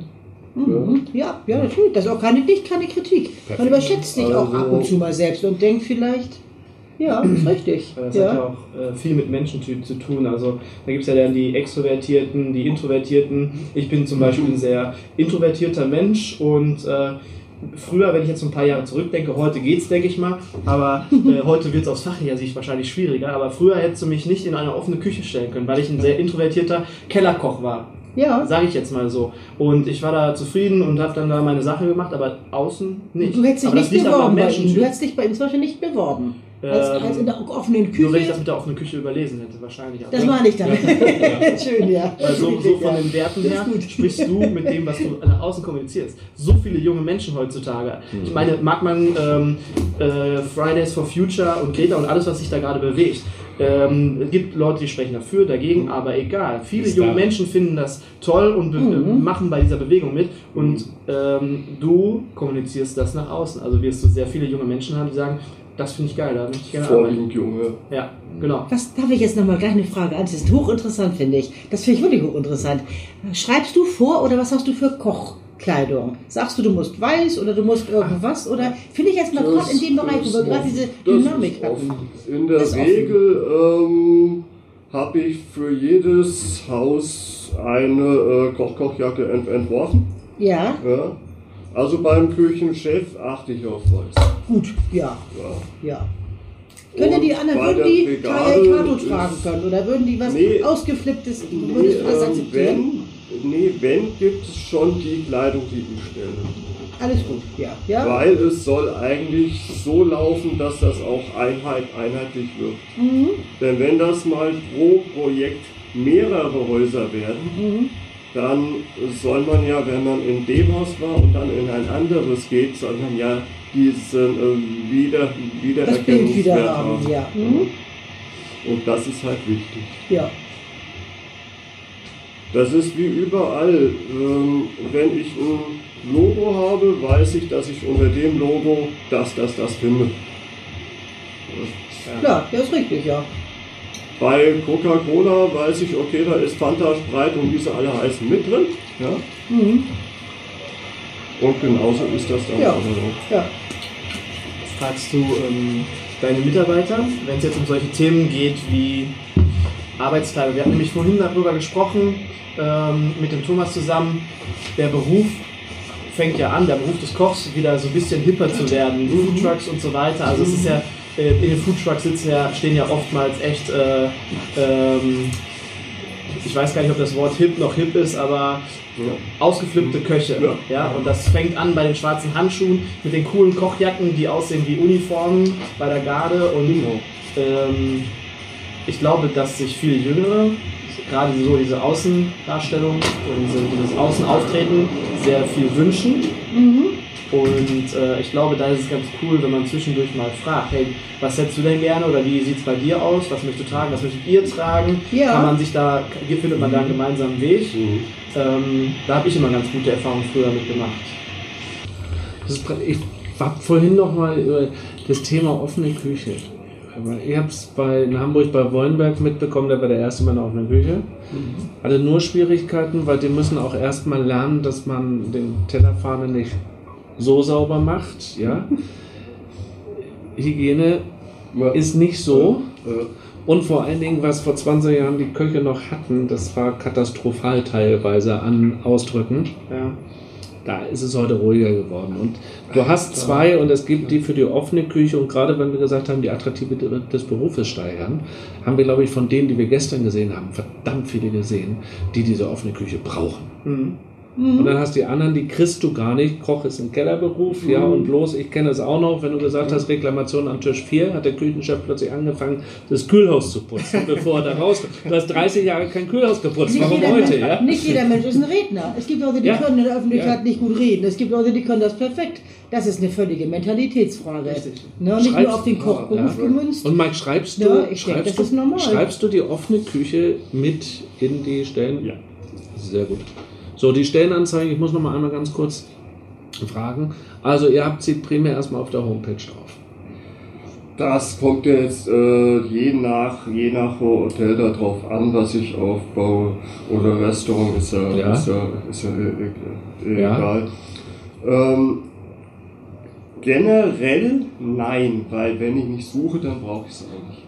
Mhm. Ja, ja, natürlich. Das ist auch keine, nicht keine Kritik. Man überschätzt sich auch
Also-
ab und zu mal selbst und denkt vielleicht, ja, ist richtig.
Das hat ja
Ja.
auch äh, viel mit Menschentyp zu tun. Also da gibt es ja dann die Extrovertierten, die Introvertierten. Ich bin zum Beispiel ein sehr introvertierter Mensch und äh, früher, wenn ich jetzt ein paar Jahre zurückdenke, heute geht's, denke ich mal, aber äh, heute wird es aus fachlicher Sicht wahrscheinlich schwieriger. Aber früher hättest du mich nicht in eine offene Küche stellen können, weil ich ein sehr introvertierter Kellerkoch war.
Ja.
Sage ich jetzt mal so. Und ich war da zufrieden und habe dann da meine Sache gemacht, aber außen nicht.
Du hättest dich
aber
nicht beworben bei ihm. Du hättest dich bei ihm zum Beispiel nicht beworben. Als,
Ähm,
als in der offenen Küche.
Nur wenn ich das mit der offenen Küche überlesen hätte, wahrscheinlich. Aber-
Das meine ich dann. Schön, ja.
Weil so, so von den Werten her sprichst du mit dem, was du nach außen kommunizierst. So viele junge Menschen heutzutage. Ich meine, mag man ähm, äh, Fridays for Future und Greta und alles, was sich da gerade bewegt. Ähm, es gibt Leute, die sprechen dafür, dagegen, aber egal. Viele junge
da.
Menschen finden das toll und be
Mhm.
machen bei dieser Bewegung mit. Und ähm, du kommunizierst das nach außen. Also wirst du sehr viele junge Menschen haben, die sagen, das finde ich geil, da möchte ich gerne arbeiten.
Vorwiegend Junge.
Ja, genau.
Was darf ich jetzt nochmal gleich eine Frage an? Das ist hochinteressant, finde ich. Das finde ich wirklich hochinteressant. Schreibst du vor oder was hast du für Kochkleidung? Sagst du, du musst weiß oder du musst irgendwas? Oder finde ich jetzt mal gerade in dem Bereich, wo wir gerade diese Dynamik hatten.
In der
ist.
Regel ähm, habe ich für jedes Haus eine äh, Koch-Kochjacke ent entworfen.
Ja,
Ja. Also beim Küchenchef achte ich auf Weiß.
gut, ja,
Ja.
ja. Können die anderen, würden die Kato tragen können? Oder würden die was
Nee.
ausgeflipptes,
Nee,
würdest du das
ähm,
akzeptieren?
wenn, nee, wenn gibt es schon die Kleidung, die ich stelle.
Alles gut, ja. ja?
Weil es soll eigentlich so laufen, dass das auch Einheit, einheitlich wird.
Mhm.
Denn wenn das mal pro Projekt mehrere Häuser werden,
Mhm.
dann soll man ja, wenn man in dem Haus war und dann in ein anderes geht, soll man ja diesen äh, wieder, Wiedererkennungswert
wieder haben, ja. Mhm.
Und das ist halt wichtig.
Ja.
Das ist wie überall. Ähm, wenn ich ein Logo habe, weiß ich, dass ich unter dem Logo das, das, das finde.
Ja, das ist richtig, ja.
Bei Coca-Cola weiß ich, okay, da ist Fanta, Sprite und wie sie alle heißen mit drin. Ja?
Mhm.
Und genauso ist das dann.
Ja.
also.
Ja.
Fragst du ähm, deine Mitarbeiter, wenn es jetzt um solche Themen geht wie Arbeitskleidung? Wir hatten nämlich vorhin darüber gesprochen, ähm, mit dem Thomas zusammen. Der Beruf fängt ja an, der Beruf des Kochs wieder so ein bisschen hipper zu werden, Foodtrucks und so weiter. Also es ist ja, äh, in den Foodtrucks sitzen ja, stehen ja oftmals echt, äh, ähm, ich weiß gar nicht, ob das Wort hip noch hip ist, aber ausgeflippte Köche.
Ja.
Ja, und das fängt an bei den schwarzen Handschuhen mit den coolen Kochjacken, die aussehen wie Uniformen bei der Garde. Und ähm, ich glaube, dass sich viele Jüngere, gerade so diese Außendarstellung und diese, dieses Außenauftreten, sehr viel wünschen. Und äh, ich glaube, da ist es ganz cool, wenn man zwischendurch mal fragt, hey, was hättest du denn gerne oder wie sieht es bei dir aus? Was möchtest du tragen? Was möchtet ihr tragen?
Ja.
Kann man sich da, hier findet man da einen gemeinsamen Weg. Ähm, da habe ich immer ganz gute Erfahrungen früher mitgemacht.
Ich habe vorhin noch mal über das Thema offene Küche. Ich habe es in Hamburg bei Wollenberg mitbekommen, der war der erste Mann in der offenen Küche. Hatte nur Schwierigkeiten, weil die müssen auch erstmal lernen, dass man den Tellerfahne nicht so sauber macht. Ja? Hygiene
Ja.
ist nicht so.
Äh,
Und vor allen Dingen, was vor 20 Jahren die Köche noch hatten, das war katastrophal teilweise an Ausdrücken.
Ja.
Da ist es heute ruhiger geworden. Und du hast zwei und es gibt die für die offene Küche. Und gerade wenn wir gesagt haben, die Attraktivität des Berufes steigern, haben wir, glaube ich, von denen, die wir gestern gesehen haben, verdammt viele gesehen, die diese offene Küche brauchen.
Mhm.
Und dann hast du die anderen, die kriegst du gar nicht. Koch ist ein Kellerberuf, ja, und bloß, ich kenne es auch noch, wenn du gesagt hast, Reklamation an Tisch 4, hat der Küchenchef plötzlich angefangen, das Kühlhaus zu putzen, bevor er da rauskommt. Du hast 30 Jahre kein Kühlhaus geputzt, warum
jeder,
heute,
Mensch,
ja?
nicht jeder Mensch ist ein Redner. Es gibt Leute, die
Ja.
können in der Öffentlichkeit
Ja.
nicht gut reden. Es gibt Leute, die können das perfekt. Das ist eine völlige Mentalitätsfrage.
Richtig.
Ne? Nicht
Schreibst-
nur auf den Kochberuf
Ja.
gemünzt.
Und Mike, schreibst du,
Ja, ich denke,
schreibst,
das
du
ist normal.
schreibst du die offene Küche mit in die Stellen?
Ja.
Sehr gut. So, die Stellenanzeige, ich muss noch mal einmal ganz kurz fragen. Also, ihr habt sie primär erstmal auf der Homepage drauf.
Das kommt jetzt äh, je nach je nach Hotel darauf an, was ich aufbaue oder Restaurant ist ja,
Ja.
Ist ja, ist ja, äh, äh,
Ja.
egal. Ähm, generell nein, weil wenn ich nicht suche, dann brauche ich es auch nicht.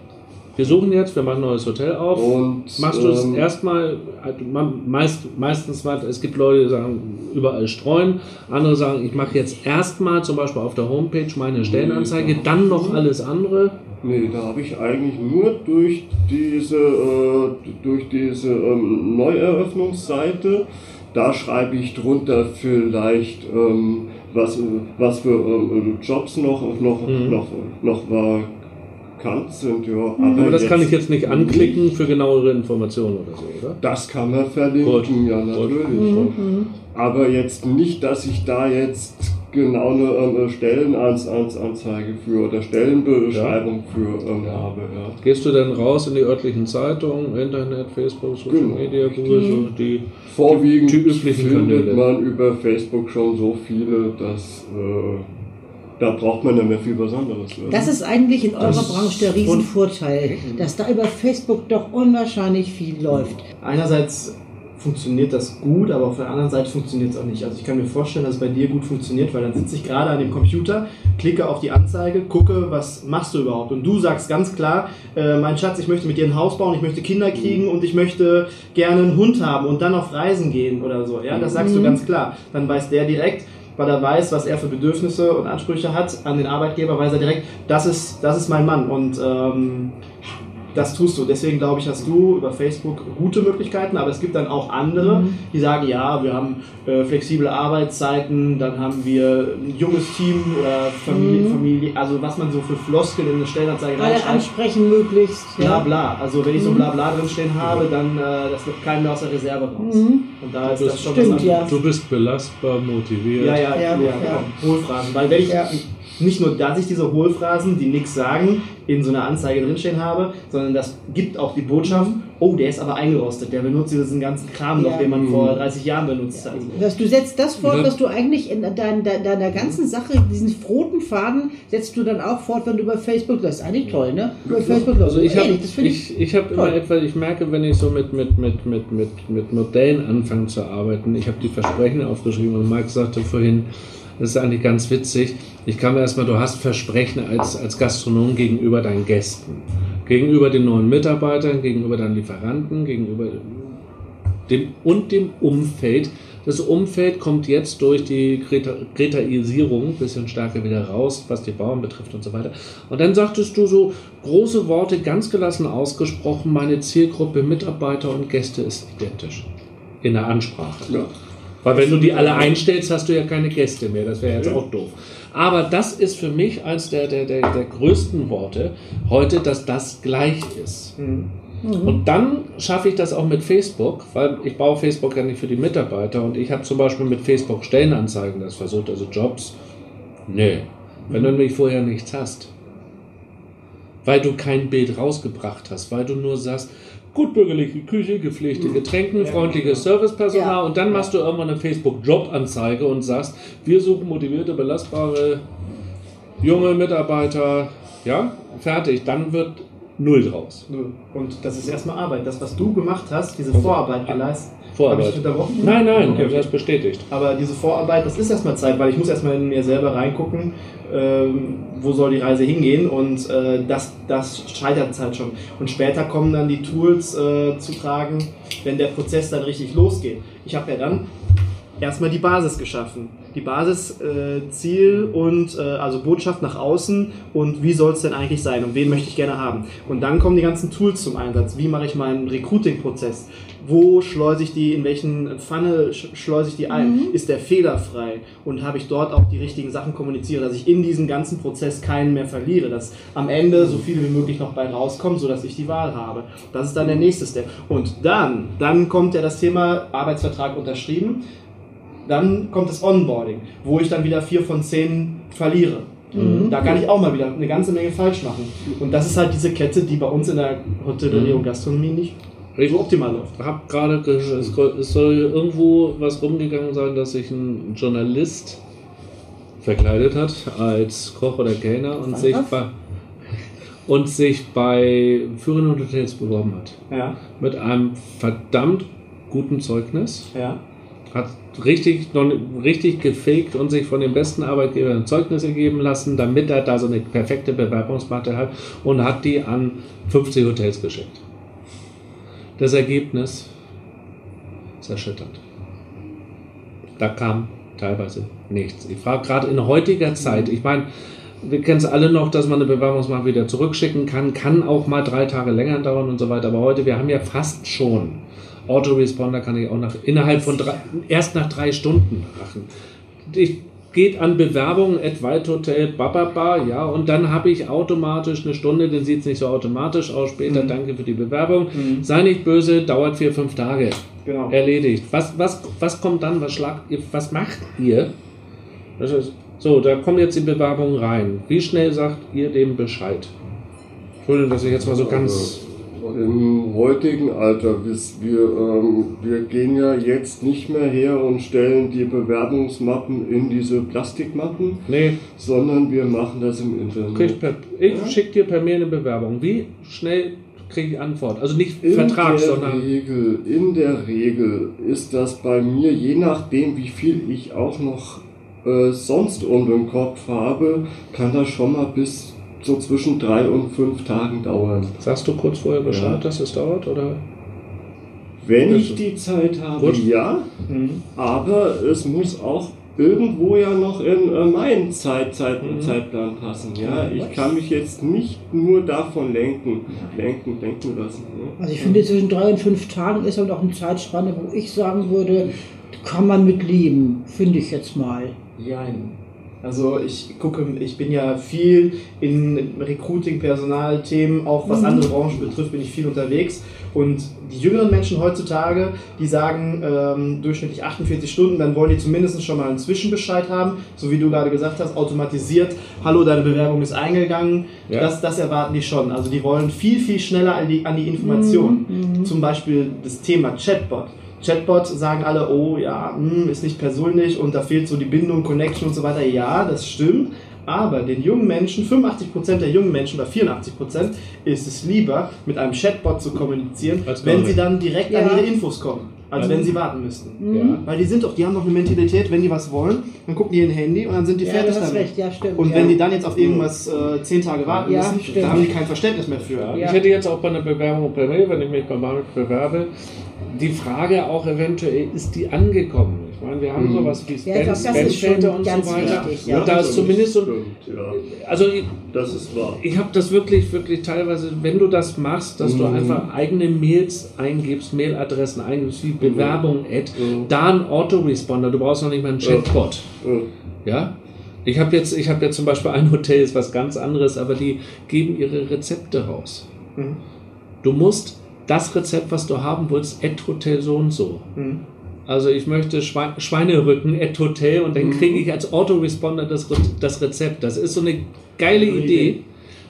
Wir suchen jetzt, wir machen ein neues Hotel auf.
Und
Machst du es
ähm,
erstmal, also meist, meistens, mal- es gibt Leute, die sagen, überall streuen. Andere sagen, ich mache jetzt erstmal zum Beispiel auf der Homepage meine Stellenanzeige, dann noch alles andere.
Nee, da habe ich eigentlich nur durch diese, äh, durch diese ähm, Neueröffnungsseite, da schreibe ich drunter vielleicht, ähm, was, was für ähm, Jobs noch, noch,
Mhm.
noch, noch vakant sind. Ja.
Aber das kann ich jetzt nicht anklicken für genauere Informationen oder so, oder?
Das kann man verlinken,
Gut,
ja natürlich. Aber jetzt nicht, dass ich da jetzt genau eine ähm, Stellenanzeige für oder Stellenbeschreibung für ähm, habe. Ja.
Gehst du dann raus in die örtlichen Zeitungen, Internet, Facebook, Social
Genau.
Media, Google, so die
Vorwiegend
Die üblichen
findet
Kanäle.
man über Facebook schon so viele, dass äh, da braucht man nicht mehr viel Besonderes. oder?
Das ist eigentlich in eurer
Das-
Branche der Riesenvorteil, dass da über Facebook doch unwahrscheinlich viel läuft.
Einerseits funktioniert das gut, aber auf der anderen Seite funktioniert es auch nicht. Also ich kann mir vorstellen, dass es bei dir gut funktioniert, weil dann sitze ich gerade an dem Computer, klicke auf die Anzeige, gucke, was machst du überhaupt? Und du sagst ganz klar, äh, mein Schatz, ich möchte mit dir ein Haus bauen, ich möchte Kinder kriegen und ich möchte gerne einen Hund haben und dann auf Reisen gehen oder so. Ja, das sagst du ganz klar. Dann weiß der direkt, weil er weiß, was er für Bedürfnisse und Ansprüche hat an den Arbeitgeber, weiß er direkt, das ist, das ist mein Mann. Und ähm, das tust du. Deswegen glaube ich, hast du über Facebook gute Möglichkeiten, aber es gibt dann auch andere, die sagen, ja, wir haben äh, flexible Arbeitszeiten, dann haben wir ein junges Team oder Familie, Familie also was man so für Floskeln in eine Stellenanzeige
Alle
reinschreibt.
ansprechen möglichst.
Bla
Ja.
bla. Also wenn ich so bla bla drin stehen habe, dann äh, das wird keinen mehr aus der Reserve raus. Und da ist das schon
Stimmt,
was
ja.
anderes.
Du bist belastbar, motiviert.
Ja, ja, ja,
Ja,
ja. Wohlfragen. Weil wenn ich
Ja.
nicht nur, dass ich diese Hohlphrasen, die nichts sagen, in so einer Anzeige drinstehen habe, sondern das gibt auch die Botschaft, oh, der ist aber eingerostet, der benutzt diesen ganzen Kram noch,
Ja.
den man vor 30 Jahren benutzt hat.
Dass du setzt das fort,
Ja.
was du eigentlich in dein, dein, deiner ganzen Sache, diesen roten Faden, setzt du dann auch fort, wenn du über Facebook läufst. Eigentlich toll, ne? Über Facebook läufst.
Also ich habe
Ehrlich, das finde ich,
ich, hab immer
toll.
etwa, ich merke, wenn ich so mit, mit, mit, mit, mit, mit Modellen anfange zu arbeiten, ich habe die Versprechen aufgeschrieben und Mike sagte vorhin, das ist eigentlich ganz witzig, ich kam erstmal, du hast Versprechen als, als Gastronom gegenüber deinen Gästen, gegenüber den neuen Mitarbeitern, gegenüber deinen Lieferanten, gegenüber dem und dem Umfeld. Das Umfeld kommt jetzt durch die Gretaisierung ein bisschen stärker wieder raus, was die Bauern betrifft und so weiter. Und dann sagtest du so große Worte, ganz gelassen ausgesprochen, meine Zielgruppe Mitarbeiter und Gäste ist identisch in der Ansprache.
Ja.
Weil wenn du die alle einstellst, hast du ja keine Gäste mehr. Das wäre jetzt
Ja.
auch doof. Aber das ist für mich eines der, der, der, der größten Worte heute, dass das gleich ist. Und dann schaffe ich das auch mit Facebook, weil ich baue Facebook ja nicht für die Mitarbeiter und ich habe zum Beispiel mit Facebook Stellenanzeigen das versucht, also Jobs. Nee, wenn du nämlich vorher nichts hast. Weil du kein Bild rausgebracht hast, weil du nur sagst, gutbürgerliche Küche, gepflegte Getränke, freundliches Servicepersonal
Ja.
und dann machst du irgendwann eine Facebook-Jobanzeige und sagst, wir suchen motivierte, belastbare junge Mitarbeiter, ja, fertig, dann wird null draus.
Null. Und das ist erstmal Arbeit. Das, was du gemacht hast, diese Vorarbeit geleistet.
Vorarbeit.
Habe ich unterbrochen?
Nein, nein,
Okay, okay.
das bestätigt.
Aber diese Vorarbeit, das ist erstmal Zeit, weil ich muss erstmal in mir selber reingucken, ähm, wo soll die Reise hingehen und äh, das, das scheitert halt schon. Und später kommen dann die Tools äh, zu tragen, wenn der Prozess dann richtig losgeht. Ich habe ja dann erstmal die Basis geschaffen. Die Basis, äh, Ziel und äh, also Botschaft nach außen und wie soll es denn eigentlich sein und wen möchte ich gerne haben. Und dann kommen die ganzen Tools zum Einsatz. Wie mache ich meinen Recruiting-Prozess? Wo schleuse ich die, in welchen Pfanne sch- schleuse ich die ein? Ist der fehlerfrei? Und habe ich dort auch die richtigen Sachen kommuniziert, dass ich in diesem ganzen Prozess keinen mehr verliere, dass am Ende so viele wie möglich noch bei rauskommen, sodass ich die Wahl habe. Das ist dann der nächste Step. Und dann, dann kommt ja das Thema Arbeitsvertrag unterschrieben. Dann kommt das Onboarding, wo ich dann wieder vier von zehn verliere. Da kann ich auch mal wieder eine ganze Menge falsch machen. Und das ist halt diese Kette, die bei uns in der Hotellerie und Gastronomie nicht
Ich
so optimal läuft.
habe gerade, ge- es soll irgendwo was rumgegangen sein, dass sich ein Journalist verkleidet hat als Koch oder Kellner und sich bei und sich bei führenden Hotels beworben hat.
Ja,
Mit einem verdammt guten Zeugnis.
ja.
Hat richtig, richtig gefaked und sich von den besten Arbeitgebern ein Zeugnis ergeben lassen, damit er da so eine perfekte Bewerbungsmatte hat und hat die an 50 Hotels geschickt. Das Ergebnis ist erschütternd. Da kam teilweise nichts. Ich frage gerade in heutiger Zeit, ich meine, wir kennen es alle noch, dass man eine Bewerbungsmappe wieder zurückschicken kann, kann auch mal drei Tage länger dauern und so weiter. Aber heute, wir haben ja fast schon Autoresponder, kann ich auch nach innerhalb von drei, erst nach drei Stunden machen. Ich geht an Bewerbungen, at White Hotel, bababa, ja, und dann habe ich automatisch eine Stunde, dann sieht es nicht so automatisch aus, später danke für die Bewerbung. Sei nicht böse, dauert vier, fünf Tage.
Genau.
Erledigt. Was, was, was kommt dann? Was schlagt ihr, was macht ihr? Das ist, so, da kommen jetzt die Bewerbungen rein. Wie schnell sagt ihr dem Bescheid? Entschuldigung, dass ich jetzt mal so ganz.
Im heutigen Alter, wir, ähm, wir gehen ja jetzt nicht mehr her und stellen die Bewerbungsmappen in diese Plastikmappen,
Nee,
sondern wir machen das im Internet.
per, ich schicke dir per Mail eine Bewerbung. Wie schnell kriege ich Antwort? Also nicht
In
Vertrag,
der
sondern.
Regel, in der Regel ist das bei mir, je nachdem wie viel ich auch noch äh, sonst um den Kopf habe, kann das schon mal bis so zwischen drei und fünf Tagen dauern.
Sagst du kurz vorher Bescheid,
Ja.
dass es dauert? Oder?
Wenn ich die Zeit habe,
Gut.
ja, aber es muss auch irgendwo ja noch in äh, meinen Zeit, Zeit,
Mhm.
Zeitplan passen. Ja, ich kann mich jetzt nicht nur davon lenken, lenken, lenken lassen. Ne?
Also ich finde, zwischen drei und fünf Tagen ist halt auch eine Zeitspanne, wo ich sagen würde, kann man mit leben, finde ich jetzt mal.
Jein. Also ich gucke, ich bin ja viel in Recruiting, Personalthemen, auch was andere Branchen betrifft, bin ich viel unterwegs. Und die jüngeren Menschen heutzutage, die sagen ähm, durchschnittlich 48 Stunden, dann wollen die zumindest schon mal einen Zwischenbescheid haben, so wie du gerade gesagt hast, automatisiert, hallo, deine Bewerbung ist eingegangen,
Ja.
das, das erwarten die schon. Also die wollen viel, viel schneller an die, an die Informationen. Zum Beispiel das Thema Chatbot. Chatbot sagen alle, oh ja, hm, ist nicht persönlich und da fehlt so die Bindung, Connection und so weiter. Ja, das stimmt. Aber den jungen Menschen, 85% der jungen Menschen oder 84% ist es lieber, mit einem Chatbot zu kommunizieren, wenn sie dann direkt
Ja.
an ihre Infos kommen, als
Ja.
wenn sie warten müssten.
Ja.
Weil die sind doch, die haben doch eine Mentalität, wenn die was wollen, dann gucken die in ihr Handy und dann sind die
Ja,
fertig
du hast
damit.
recht, ja, stimmt.
Und
ja.
wenn die dann jetzt auf irgendwas äh, zehn Tage warten
Ja,
müssen,
stimmt.
da haben die kein Verständnis mehr für.
Ich hätte jetzt auch bei einer Bewerbung bei mir, wenn ich mich bei Marek bewerbe, die Frage auch eventuell, ist die angekommen? Ich meine, wir haben sowas wie
Ja,
Spam,
schon
Spamfilter und so weiter.
wichtig, ja.
Und da ist zumindest so,
Stimmt, ja,
also ich,
das ist wahr.
ich habe das wirklich, wirklich teilweise, wenn du das machst, dass du
Mhm.
einfach eigene Mails eingibst, Mailadressen eingibst, wie Bewerbung, Ad,
Mhm.
da ein Autoresponder, du brauchst noch nicht mal einen Chatbot.
Ja.
Ja? Ich habe jetzt, ich habe jetzt zum Beispiel ein Hotel, ist was ganz anderes, aber die geben ihre Rezepte raus.
Mhm.
Du musst das Rezept, was du haben willst, Ad Hotel so und so.
Mhm.
Also ich möchte Schwe Schweinerücken, Ad Hotel und dann kriege ich als Autoresponder das, Re das Rezept. Das ist so eine geile Idee,
Idee.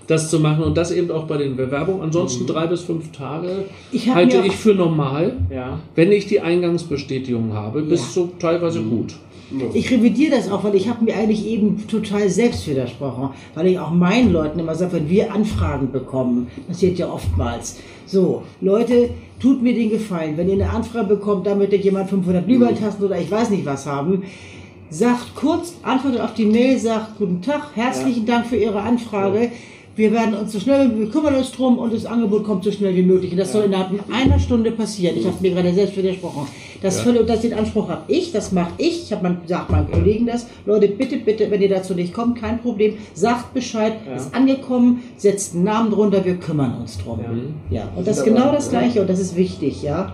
das zu machen und das eben auch bei den Bewerbungen. Ansonsten drei bis fünf Tage
Ich
halte ich für normal,
Ja.
wenn ich die Eingangsbestätigung habe, bis
Ja.
so teilweise gut.
Ich revidiere das auch, weil ich habe mir eigentlich eben total selbst widersprochen, weil ich auch meinen Leuten immer sage, wenn wir Anfragen bekommen, passiert ja oftmals, so, Leute, tut mir den Gefallen, wenn ihr eine Anfrage bekommt, damit ihr jemand 500 Glühweintassen oder ich weiß nicht was haben, sagt kurz, antwortet auf die Mail, sagt guten Tag, herzlichen Dank für Ihre Anfrage. Wir werden uns so schnell, wir kümmern uns drum und das Angebot kommt so schnell wie möglich. Und das soll innerhalb von einer Stunde passieren. Ich habe mir gerade selbst widersprochen. Das,
Ja.
das den Anspruch habe ich, das mache ich. Ich habe man sagt meinen Kollegen das. Leute, bitte, bitte, wenn ihr dazu nicht kommt, kein Problem. Sagt Bescheid,
Ja.
ist angekommen, setzt einen Namen drunter, wir kümmern uns drum.
Ja.
Ja, und das ist genau das Gleiche und das ist wichtig, ja.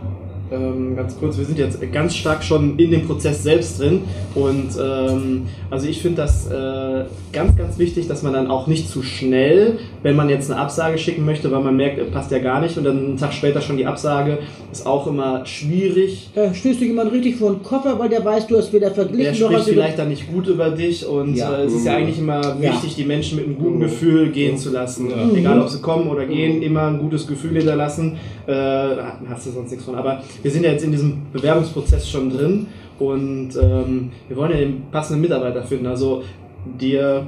Ähm, ganz kurz, wir sind jetzt ganz stark schon in dem Prozess selbst drin und ähm, also ich finde das äh, ganz, ganz wichtig, dass man dann auch nicht zu schnell, wenn man jetzt eine Absage schicken möchte, weil man merkt, äh, passt ja gar nicht und dann einen Tag später schon die Absage, ist auch immer schwierig.
Da stößt dich jemand richtig vor den Koffer, weil der weiß, du hast weder verglichen
Der
noch
spricht
hast du-
vielleicht dann nicht gut über dich und
Ja.
äh, es ist ja eigentlich immer
Ja.
wichtig, die Menschen mit einem guten Gefühl gehen zu lassen.
Ja.
Egal, ob sie kommen oder gehen, immer ein gutes Gefühl hinterlassen. Äh, da hast du sonst nichts von. Aber wir sind ja jetzt in diesem Bewerbungsprozess schon drin und ähm, wir wollen ja den passenden Mitarbeiter finden. Also dir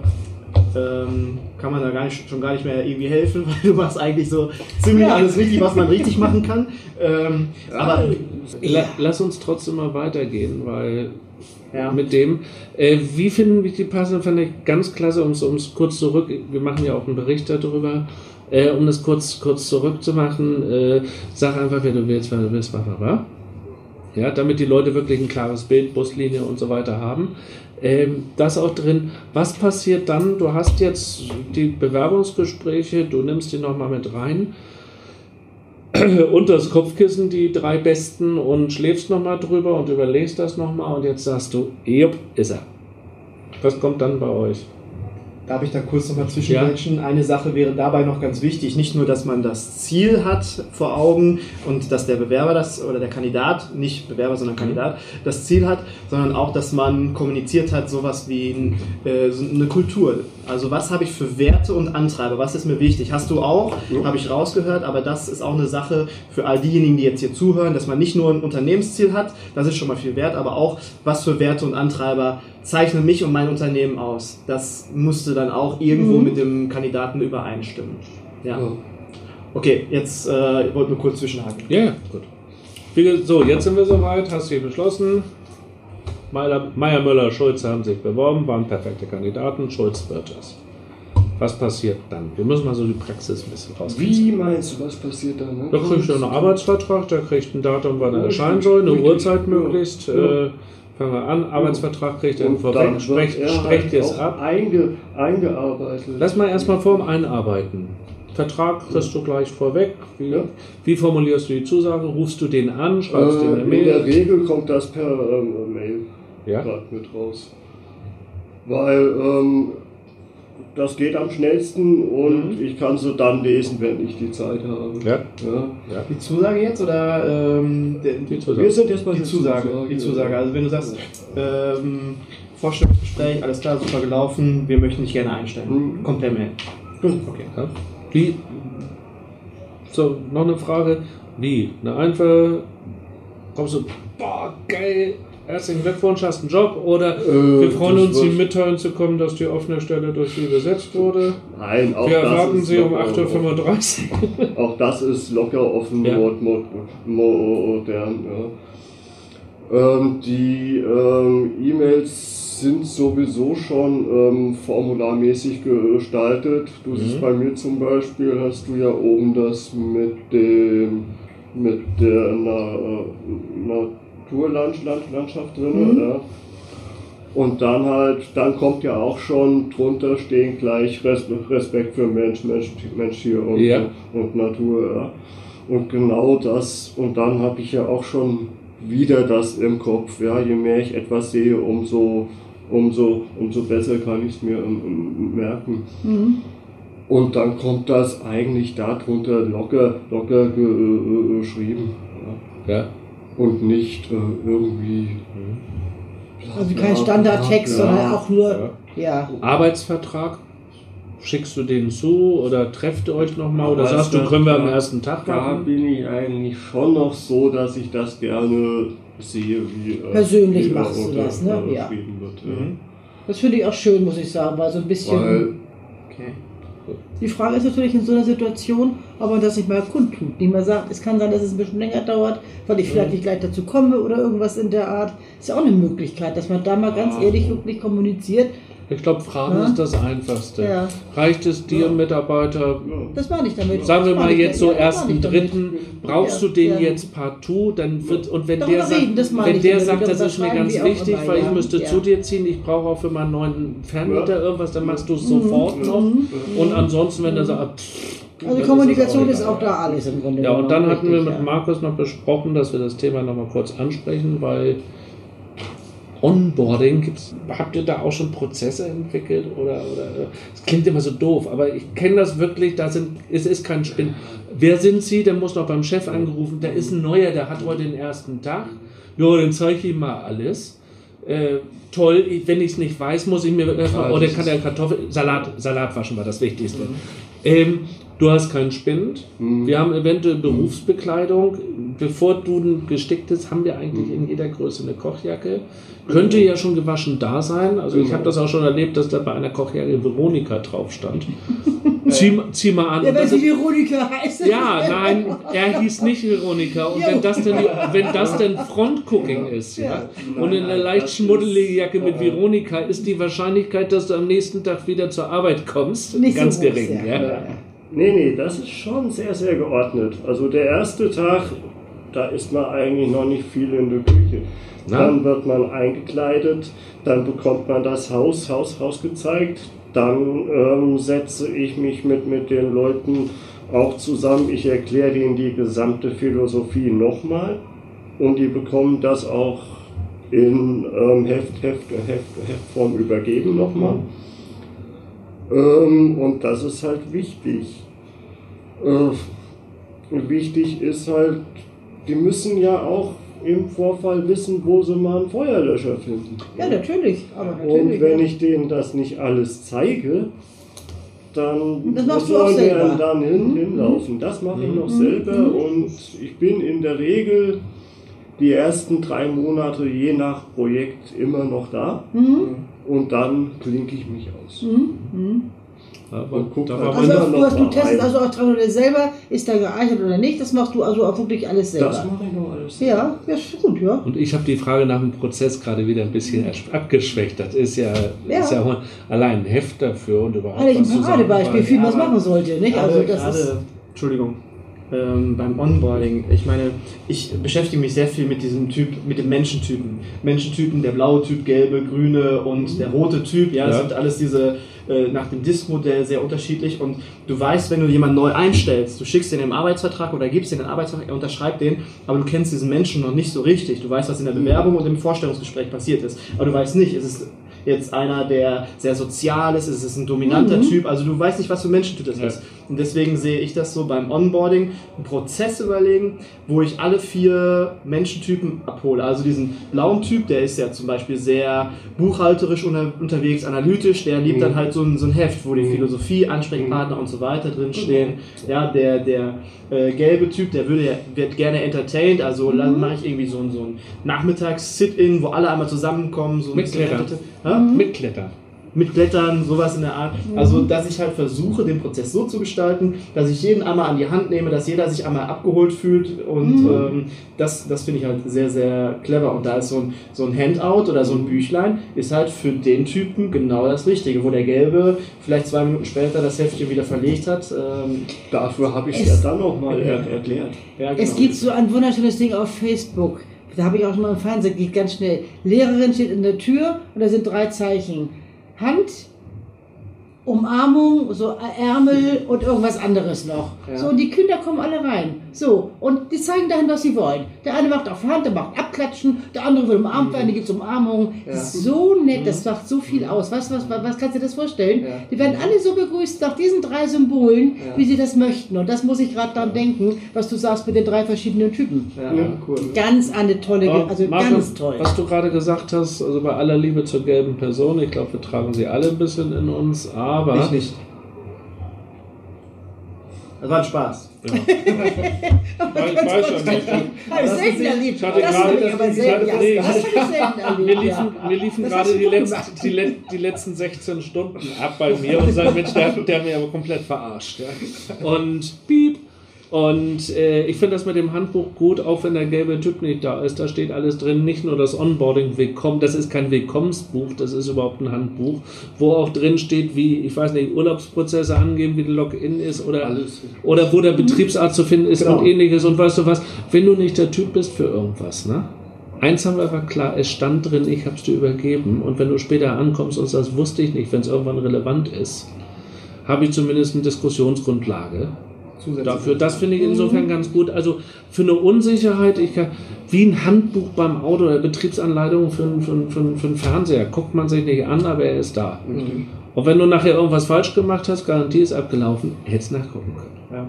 ähm, kann man da gar nicht, schon gar nicht mehr irgendwie helfen, weil du machst eigentlich so ziemlich
Ja.
alles richtig, was man richtig machen kann. Ähm, aber
La lass uns trotzdem mal weitergehen, weil
ja.
mit dem, äh, wie finden wir die passenden, fand ich ganz klasse, um es kurz zurück, wir machen ja auch einen Bericht darüber, äh, um das kurz, kurz zurückzumachen, äh, sag einfach, wer du willst, wer du willst, was war. Ja, damit die Leute wirklich ein klares Bild, Buslinie und so weiter haben. Ähm, das auch drin. Was passiert dann? Du hast jetzt die Bewerbungsgespräche, du nimmst die nochmal mit rein. Unter das Kopfkissen die drei besten und schläfst nochmal drüber und überlegst das nochmal und jetzt sagst du, jupp, ist er. Was kommt dann bei euch?
Darf ich da kurz nochmal zwischengrätschen? Eine Sache wäre dabei noch ganz wichtig. Nicht nur, dass man das Ziel hat vor Augen und dass der Bewerber das oder der Kandidat, nicht Bewerber, sondern Kandidat, das Ziel hat, sondern auch, dass man kommuniziert hat, sowas wie ein, äh, eine Kultur. Also was habe ich für Werte und Antreiber? Was ist mir wichtig? Hast du auch, habe ich rausgehört, aber das ist auch eine Sache für all diejenigen, die jetzt hier zuhören, dass man nicht nur ein Unternehmensziel hat, das ist schon mal viel wert, aber auch, was für Werte und Antreiber zeichnen mich und mein Unternehmen aus. Das musste dann auch irgendwo mit dem Kandidaten übereinstimmen. Ja.
Ja.
Okay, jetzt äh, ich wollte nur kurz zwischenhaken.
Ja, ja, gut. So, jetzt sind wir soweit, hast du beschlossen. Meier, Müller, Schulze haben sich beworben, waren perfekte Kandidaten, Schulz wird es. Was passiert dann? Wir müssen mal so die Praxis ein bisschen rauskriegen.
Wie meinst du, was passiert dann? Ne?
Da kriegt er einen Arbeitsvertrag, der kriegt ein Datum, wann er erscheinen soll, eine. Uhrzeit möglichst.
Ja.
Äh, fangen wir an, Arbeitsvertrag kriegt er vorweg, sprecht,
er
sprecht
halt
ihr es ab.
Einge, eingearbeitet.
Lass mal erstmal vorm Einarbeiten. Vertrag kriegst du gleich vorweg. Wie,
Ja.
wie formulierst du die Zusage? Rufst du den an? Schreibst du
äh,
eine
in der
Mail?
Regel kommt das per ähm, Mail
Ja?
mit raus. Weil ähm, das geht am schnellsten und ich kann sie dann lesen, wenn ich die Zeit habe.
Ja.
Ja.
Die Zusage jetzt oder ähm, der,
Die Zusage.
Wir sind jetzt bei
die
der
Zusage? Die Zusage. Also wenn du sagst, ähm, Vorstellungsgespräch, alles klar, super gelaufen, wir möchten dich gerne einstellen.
Mhm.
Komplett mehr. Okay.
Ja. Wie? So, noch eine Frage. Wie? Eine einfache. Kommst du, boah, geil, herzlichen Glückwunsch, hast einen Job? Oder
Äh,
wir freuen uns, Ihnen
wird-
mitteilen zu kommen, dass die offene Stelle durch Sie besetzt wurde.
Nein, auch
wir
das
erwarten Sie um
locker
8.35 Uhr.
Auch das ist locker offen,
Ja.
mod, mod, modern. Ja. Ähm, die ähm, E-Mails sind sowieso schon ähm, formularmäßig gestaltet. Du siehst
Mhm.
bei mir zum Beispiel, hast du ja oben das mit dem mit der Na, äh, Naturlandschaft drin.
Mhm.
Ja. Und dann halt, dann kommt ja auch schon drunter stehen gleich Res- Respekt für Mensch, Mensch, Mensch hier und,
Ja.
und Natur. Ja. Und genau das, und dann habe ich ja auch schon wieder das im Kopf. Ja, je mehr ich etwas sehe, umso, umso, umso besser kann ich es mir ähm, ähm, merken.
Mhm.
Und dann kommt das eigentlich darunter locker, locker ge, äh, geschrieben. Ja.
Ja.
Und nicht äh, irgendwie.
Also kein Standardtext,
Ja.
sondern auch nur,
Ja.
ja.
Arbeitsvertrag, schickst du den zu oder trefft ihr euch nochmal oder sagst du, können wir am ersten Tag
Da
machen?
bin ich eigentlich schon noch so, dass ich das gerne sehe, wie äh,
Persönlich
wie, äh,
machst du das, ne?
äh,
Ja.
wird.
Mhm.
Das finde ich auch schön, muss ich sagen, weil so ein bisschen.
Weil,
Okay.
Die Frage ist natürlich in so einer Situation, ob man das nicht mal kundtut. Nicht mal sagt, es kann sein, dass es ein bisschen länger dauert, weil ich vielleicht nicht gleich dazu komme oder irgendwas in der Art. Ist ja auch eine Möglichkeit, dass man da mal ganz ehrlich wirklich kommuniziert.
Ich glaube, Fragen
Ja.
ist das Einfachste.
Ja.
Reicht es dir, Mitarbeiter,
Das war nicht damit.
sagen wir mal jetzt so ersten dritten, brauchst
Ja,
du den
ja.
jetzt partout, dann wird und wenn
Darüber
der sagt,
reden, das
wenn der sagt, das ist mir ganz
auch
wichtig, weil ich müsste
Ja.
zu dir ziehen, ich brauche auch für meinen neuen Fernmieter
Ja.
irgendwas, dann machst du es sofort noch. Und ansonsten, wenn der sagt, pff,
Also Kommunikation
es
ist auch da alles im Grunde.
Ja, und dann hatten wir mit
ja.
Markus noch besprochen, dass wir das Thema nochmal kurz ansprechen, weil Onboarding, gibt's, habt ihr da auch schon Prozesse entwickelt? Oder, oder es klingt immer so doof, aber ich kenne das wirklich, da sind, es ist kein Spinn. Wer sind Sie? Der muss noch beim Chef angerufen, der ist ein neuer, der hat heute den ersten Tag. Ja, dann zeige ich ihm mal alles. Äh, toll, wenn ich es nicht weiß, muss ich mir erstmal,
Ja,
oder
das
kann der Kartoffel, Salat, Salat waschen war das Wichtigste. Ähm, du hast keinen Spind.
Mhm.
Wir haben eventuell Berufsbekleidung. Bevor du ein gesticktes, haben wir eigentlich in jeder Größe eine Kochjacke. Könnte ja schon gewaschen da sein. Also ich
Genau.
habe das auch schon erlebt, dass da bei einer Kochjacke Veronika drauf stand. zieh, zieh mal an.
Ja, wenn
das
sie
ist-
Veronika heißt.
ja, nein, er hieß nicht Veronika. Und wenn das denn, wenn das denn Frontcooking ist, ja, und in einer leicht schmuddelige Jacke mit Veronika, ist die Wahrscheinlichkeit, dass du am nächsten Tag wieder zur Arbeit kommst,
Nicht so
ganz
groß,
gering.
ja.
Ja.
Nee, nee, das ist schon sehr, sehr geordnet. Also der erste Tag, da ist man eigentlich noch nicht viel in der Küche.
Na?
Dann wird man eingekleidet, dann bekommt man das Haus, Haus, Haus gezeigt. Dann ähm, setze ich mich mit, mit den Leuten auch zusammen. Ich erkläre denen die gesamte Philosophie nochmal und die bekommen das auch in ähm, Heft, Heft, Heft, Heftform übergeben nochmal. Ähm, und das ist halt wichtig. Äh, wichtig ist halt, die müssen ja auch im Vorfall wissen, wo sie mal einen Feuerlöscher finden.
Ja, natürlich. Aber natürlich.
Und wenn
ja.
ich denen das nicht alles zeige, dann
Das
sollen wir dann hin,
Mhm.
hinlaufen. Das mache ich noch selber und ich bin in der Regel die ersten drei Monate je nach Projekt immer noch da
Mhm.
und dann klinke ich mich aus.
Mhm. Mhm.
Und guck
da war
Also, auch, du, hast, du testest also auch dran oder selber, ist da geeignet oder nicht, das machst du also auch wirklich alles selber.
Das mache ich noch alles.
ja, ja, ist gut, ja.
Und ich habe die Frage nach dem Prozess gerade wieder ein bisschen ersch- abgeschwächt. Das ist ja,
Ja.
Ist ja auch allein ein Heft dafür und überhaupt
Eigentlich ein
was
Paradebeispiel, man es machen sollte, nicht? Also
Gerade,
das ist.
gerade Entschuldigung, ähm, beim Onboarding, ich meine, ich beschäftige mich sehr viel mit diesem Typ, mit dem Menschentypen. Menschentypen, der blaue Typ, gelbe, grüne und der rote Typ, ja, das
Ja.
sind alles diese äh, nach dem Disk-Modell sehr unterschiedlich. Und du weißt, wenn du jemanden neu einstellst, du schickst den im Arbeitsvertrag oder gibst den den Arbeitsvertrag, er unterschreibt den, aber du kennst diesen Menschen noch nicht so richtig. Du weißt, was in der Bewerbung und im Vorstellungsgespräch passiert ist, aber du weißt nicht, ist es jetzt einer, der sehr sozial ist, ist es ein dominanter Typ, also du weißt nicht, was für ein Menschentyp das ist. Und deswegen sehe ich das so beim Onboarding, einen Prozess überlegen, wo ich alle vier Menschentypen abhole. Also diesen blauen Typ, der ist ja zum Beispiel sehr buchhalterisch unter, unterwegs, analytisch, der liebt dann halt so ein, so ein Heft, wo die Philosophie, Ansprechpartner und so weiter drin stehen. Ja, der, der äh, gelbe Typ, der würde, ja- wird gerne entertained, also mhm. mache ich irgendwie so ein, so ein Nachmittags-Sit-In, wo alle einmal zusammenkommen, so
Mit Klettern.
entertain- Hä?
Mitklettern.
Mit Blättern, sowas in der Art. Also, dass ich halt versuche, den Prozess so zu gestalten, dass ich jeden einmal an die Hand nehme, dass jeder sich einmal abgeholt fühlt und ähm, das, das finde ich halt sehr, sehr clever. Und da ist so ein, so ein Handout oder so ein Büchlein, ist halt für den Typen genau das Richtige, wo der Gelbe vielleicht zwei Minuten später das Heftchen wieder verlegt hat. Ähm,
Dafür habe ich
Es-
es ja dann nochmal er erklärt.
ja,
Es
genau.
gibt so ein wunderschönes Ding auf Facebook. Da habe ich auch schon mal im Fernsehen, geht ganz schnell. Lehrerin steht in der Tür und da sind drei Zeichen. Hand, Umarmung, so Ärmel und irgendwas anderes noch.
Ja.
So, und die Kinder kommen alle rein. So, und die zeigen dahin, was sie wollen. Der eine macht auf Hand, der macht Abklatschen, der andere will umarmt werden, die gibt Umarmung. Das ist so nett, das macht so viel aus. Was, was, was, was kannst du dir das vorstellen?
Ja.
Die werden alle so begrüßt nach diesen drei Symbolen,
Ja.
wie sie das möchten. Und das muss ich gerade dran denken, was du sagst mit den drei verschiedenen Typen.
Ja, ja, cool.
Ganz eine tolle,
Aber
also
Marco,
ganz toll.
Was du gerade gesagt hast, also bei aller Liebe zur gelben Person, ich glaube, wir tragen sie alle ein bisschen in uns, aber.
Ich nicht. Das war ein Spaß.
Ja. Ich weiß ja nicht.
Habe ich
hatte
Das
gerade-
ich aber
ich
selten,
hatte-
ja,
nee,
erlebt.
Mir liefen,
ja.
mir liefen
Das
gerade die, letzten, die, le- die letzten 16 Stunden ab bei mir und sagen, Mensch, der, der hat mich aber komplett verarscht. Ja. Und piep. Und äh, ich finde das mit dem Handbuch gut, auch wenn der gelbe Typ nicht da ist. Da steht alles drin, nicht nur das Onboarding Willkommen, das ist kein Willkommensbuch, das ist überhaupt ein Handbuch, wo auch drin steht, wie, ich weiß nicht, Urlaubsprozesse angeben, wie der Login ist oder,
Alles.
oder wo der Betriebsarzt zu finden ist
Genau.
und ähnliches. Und weißt du was, wenn du nicht der Typ bist für irgendwas, ne? Eins haben wir aber klar, es stand drin, ich habe es dir übergeben. Und wenn du später ankommst und das wusste ich nicht, wenn es irgendwann relevant ist, habe ich zumindest eine Diskussionsgrundlage
Zusätzlich.
dafür. Das finde ich insofern ganz gut. Also für eine Unsicherheit, ich kann, wie ein Handbuch beim Auto oder Betriebsanleitung für, einen- für, für, einen- für einen Fernseher, guckt man sich nicht an, aber er ist da. Und wenn du nachher irgendwas falsch gemacht hast, Garantie ist abgelaufen, hättest nachgucken können.
Ja.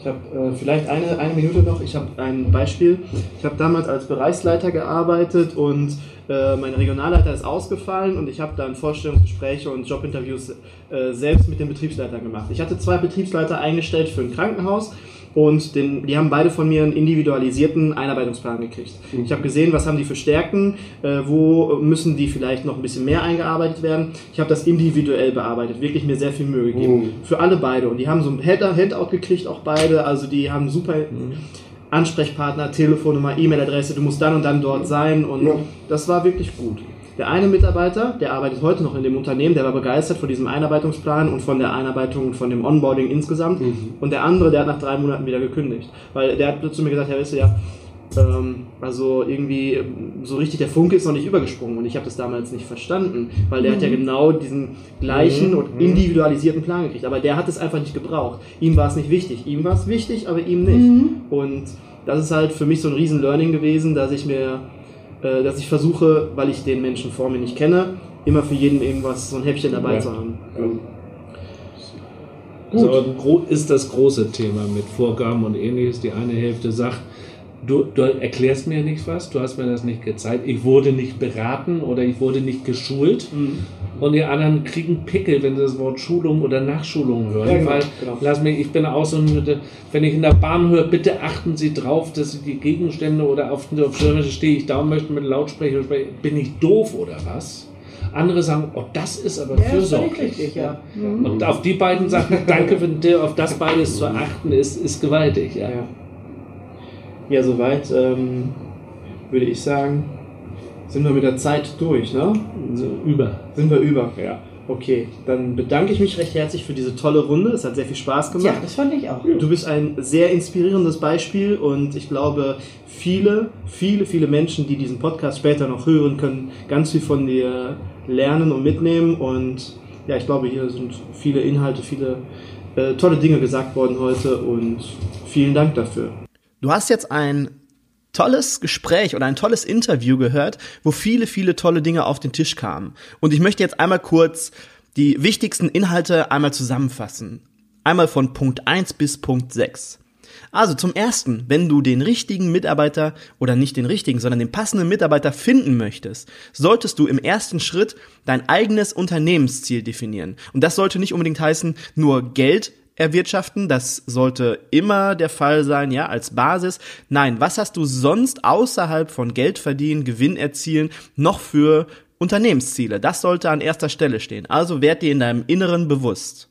Ich habe äh, vielleicht eine, eine Minute noch. Ich habe ein Beispiel. Ich habe damals als Bereichsleiter gearbeitet und äh, mein Regionalleiter ist ausgefallen und ich habe dann Vorstellungsgespräche und Jobinterviews äh, selbst mit den Betriebsleitern gemacht. Ich hatte zwei Betriebsleiter eingestellt für ein Krankenhaus und den, die haben beide von mir einen individualisierten Einarbeitungsplan gekriegt. Ich habe gesehen, was haben die für Stärken, äh, wo müssen die vielleicht noch ein bisschen mehr eingearbeitet werden. Ich habe das individuell bearbeitet, wirklich mir sehr viel Mühe gegeben. Für alle beide. Und die haben so ein Hand- Handout gekriegt, auch beide. Also die haben super Ansprechpartner, Telefonnummer, E-Mail-Adresse, du musst dann und dann dort sein. Und
Ja.
das war wirklich gut. Der eine Mitarbeiter, der arbeitet heute noch in dem Unternehmen, der war begeistert von diesem Einarbeitungsplan und von der Einarbeitung und von dem Onboarding insgesamt. Und der andere, der hat nach drei Monaten wieder gekündigt. Weil der hat zu mir gesagt, ja, weißt du ja, ähm, also irgendwie so richtig der Funke ist noch nicht übergesprungen und ich habe das damals nicht verstanden, weil der hat ja genau diesen gleichen und individualisierten Plan gekriegt, aber der hat es einfach nicht gebraucht. Ihm war es nicht wichtig, ihm war es wichtig, aber ihm nicht. Und das ist halt für mich so ein riesen Learning gewesen, dass ich mir, äh, dass ich versuche, weil ich den Menschen vor mir nicht kenne, immer für jeden irgendwas, so ein Häppchen dabei
Ja.
zu haben.
So ein gro- ist das große Thema mit Vorgaben und ähnliches. Die eine Hälfte sagt, du, du erklärst mir nicht was, du hast mir das nicht gezeigt, ich wurde nicht beraten oder ich wurde nicht geschult. Und die anderen kriegen Pickel, wenn sie das Wort Schulung oder Nachschulung hören.
Ja, genau,
weil,
genau.
lass mich, ich bin auch so ein, wenn ich in der Bahn höre, bitte achten Sie drauf, dass Sie die Gegenstände oder auf, auf stehe ich da und möchte mit Lautsprecher sprechen. Bin ich doof oder was? Andere sagen, oh, das ist aber
Ja,
fürsorglich.
richtig, ja.
Und auf die beiden Sachen, danke, wenn dir auf das beides zu achten ist, ist gewaltig. Ja.
Ja, ja soweit ähm, würde ich sagen, sind wir mit der Zeit durch, ne?
So über.
Sind wir über.
Ja.
Okay, dann bedanke ich mich recht herzlich für diese tolle Runde. Es hat sehr viel Spaß gemacht.
das fand ich auch.
Du bist ein sehr inspirierendes Beispiel und ich glaube, viele, viele, viele Menschen, die diesen Podcast später noch hören, können ganz viel von dir lernen und mitnehmen. Und ja, ich glaube, hier sind viele Inhalte, viele äh, tolle Dinge gesagt worden heute und vielen Dank dafür. Du hast jetzt ein tolles Gespräch oder ein tolles Interview gehört, wo viele, viele tolle Dinge auf den Tisch kamen. Und ich möchte jetzt einmal kurz die wichtigsten Inhalte einmal zusammenfassen. Einmal von Punkt 1 bis Punkt 6. Also zum ersten, wenn du den richtigen Mitarbeiter oder nicht den richtigen, sondern den passenden Mitarbeiter finden möchtest, solltest du im ersten Schritt dein eigenes Unternehmensziel definieren. Und das sollte nicht unbedingt heißen, nur Geld erwirtschaften. Das sollte immer der Fall sein, ja, als Basis. Nein, was hast du sonst außerhalb von Geld verdienen, Gewinn erzielen, noch für Unternehmensziele? Das sollte an erster Stelle stehen. Also werd dir in deinem Inneren bewusst.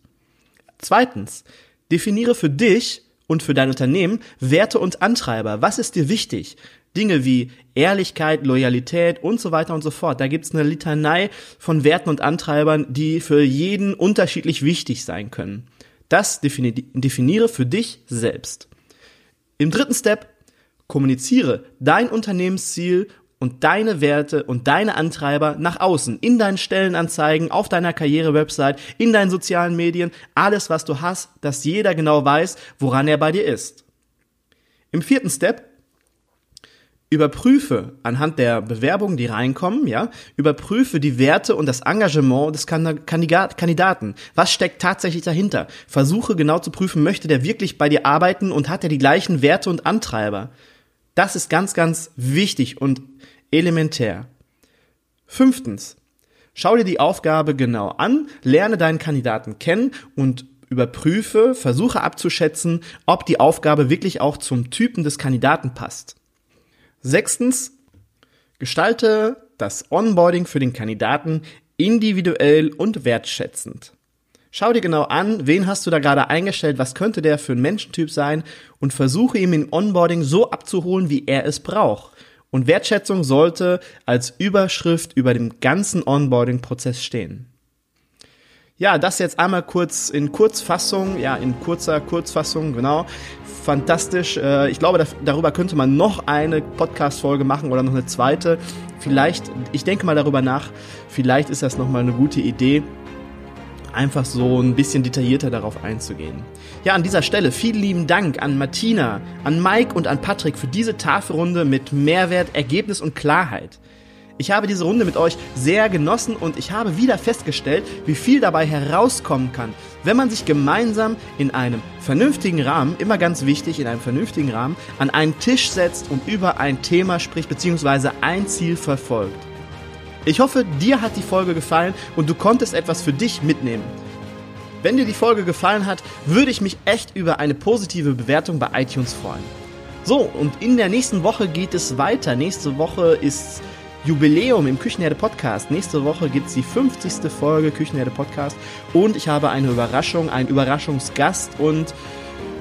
Zweitens, definiere für dich und für dein Unternehmen Werte und Antreiber. Was ist dir wichtig? Dinge wie Ehrlichkeit, Loyalität und so weiter und so fort. Da gibt's eine Litanei von Werten und Antreibern, die für jeden unterschiedlich wichtig sein können. Das definiere für dich selbst. Im dritten Step kommuniziere dein Unternehmensziel und deine Werte und deine Antreiber nach außen, in deinen Stellenanzeigen, auf deiner Karrierewebsite, in deinen sozialen Medien, alles was du hast, dass jeder genau weiß, woran er bei dir ist. Im vierten Step Überprüfe anhand der Bewerbungen, die reinkommen, ja, überprüfe die Werte und das Engagement des Kandidaten. Was steckt tatsächlich dahinter? Versuche genau zu prüfen, möchte der wirklich bei dir arbeiten und hat er die gleichen Werte und Antreiber? Das ist ganz, ganz wichtig und elementär. Fünftens. Schau dir die Aufgabe genau an, lerne deinen Kandidaten kennen und überprüfe, versuche abzuschätzen, ob die Aufgabe wirklich auch zum Typen des Kandidaten passt. Sechstens, gestalte das Onboarding für den Kandidaten individuell und wertschätzend. Schau dir genau an, wen hast du da gerade eingestellt, was könnte der für ein Menschentyp sein und versuche ihm im Onboarding so abzuholen, wie er es braucht. Und Wertschätzung sollte als Überschrift über dem ganzen Onboarding-Prozess stehen. Ja, das jetzt einmal kurz in Kurzfassung, ja, in kurzer Kurzfassung, genau fantastisch. Äh, ich glaube, darüber könnte man noch eine Podcast-Folge machen oder noch eine zweite. Vielleicht, ich denke mal darüber nach, vielleicht ist das nochmal eine gute Idee, einfach so ein bisschen detaillierter darauf einzugehen. Ja, an dieser Stelle vielen lieben Dank an Martina, an Mike und an Patrick für diese Tafelrunde mit Mehrwert, Ergebnis und Klarheit. Ich habe diese Runde mit euch sehr genossen und ich habe wieder festgestellt, wie viel dabei herauskommen kann, wenn man sich gemeinsam in einem vernünftigen Rahmen, immer ganz wichtig, in einem vernünftigen Rahmen, an einen Tisch setzt und über ein Thema spricht bzw. ein Ziel verfolgt. Ich hoffe, dir hat die Folge gefallen und du konntest etwas für dich mitnehmen. Wenn dir die Folge gefallen hat, würde ich mich echt über eine positive Bewertung bei iTunes freuen. So, und in der nächsten Woche geht es weiter. Nächste Woche ist Jubiläum im Küchenherde Podcast. Nächste Woche gibt es die 50. Folge Küchenherde Podcast und ich habe eine Überraschung, einen Überraschungsgast und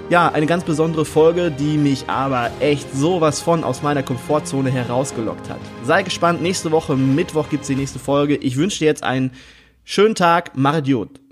ja, eine ganz besondere Folge, die mich aber echt sowas von aus meiner Komfortzone herausgelockt hat. Sei gespannt, nächste Woche Mittwoch gibt es die nächste Folge. Ich wünsche dir jetzt einen schönen Tag, mach Idiot.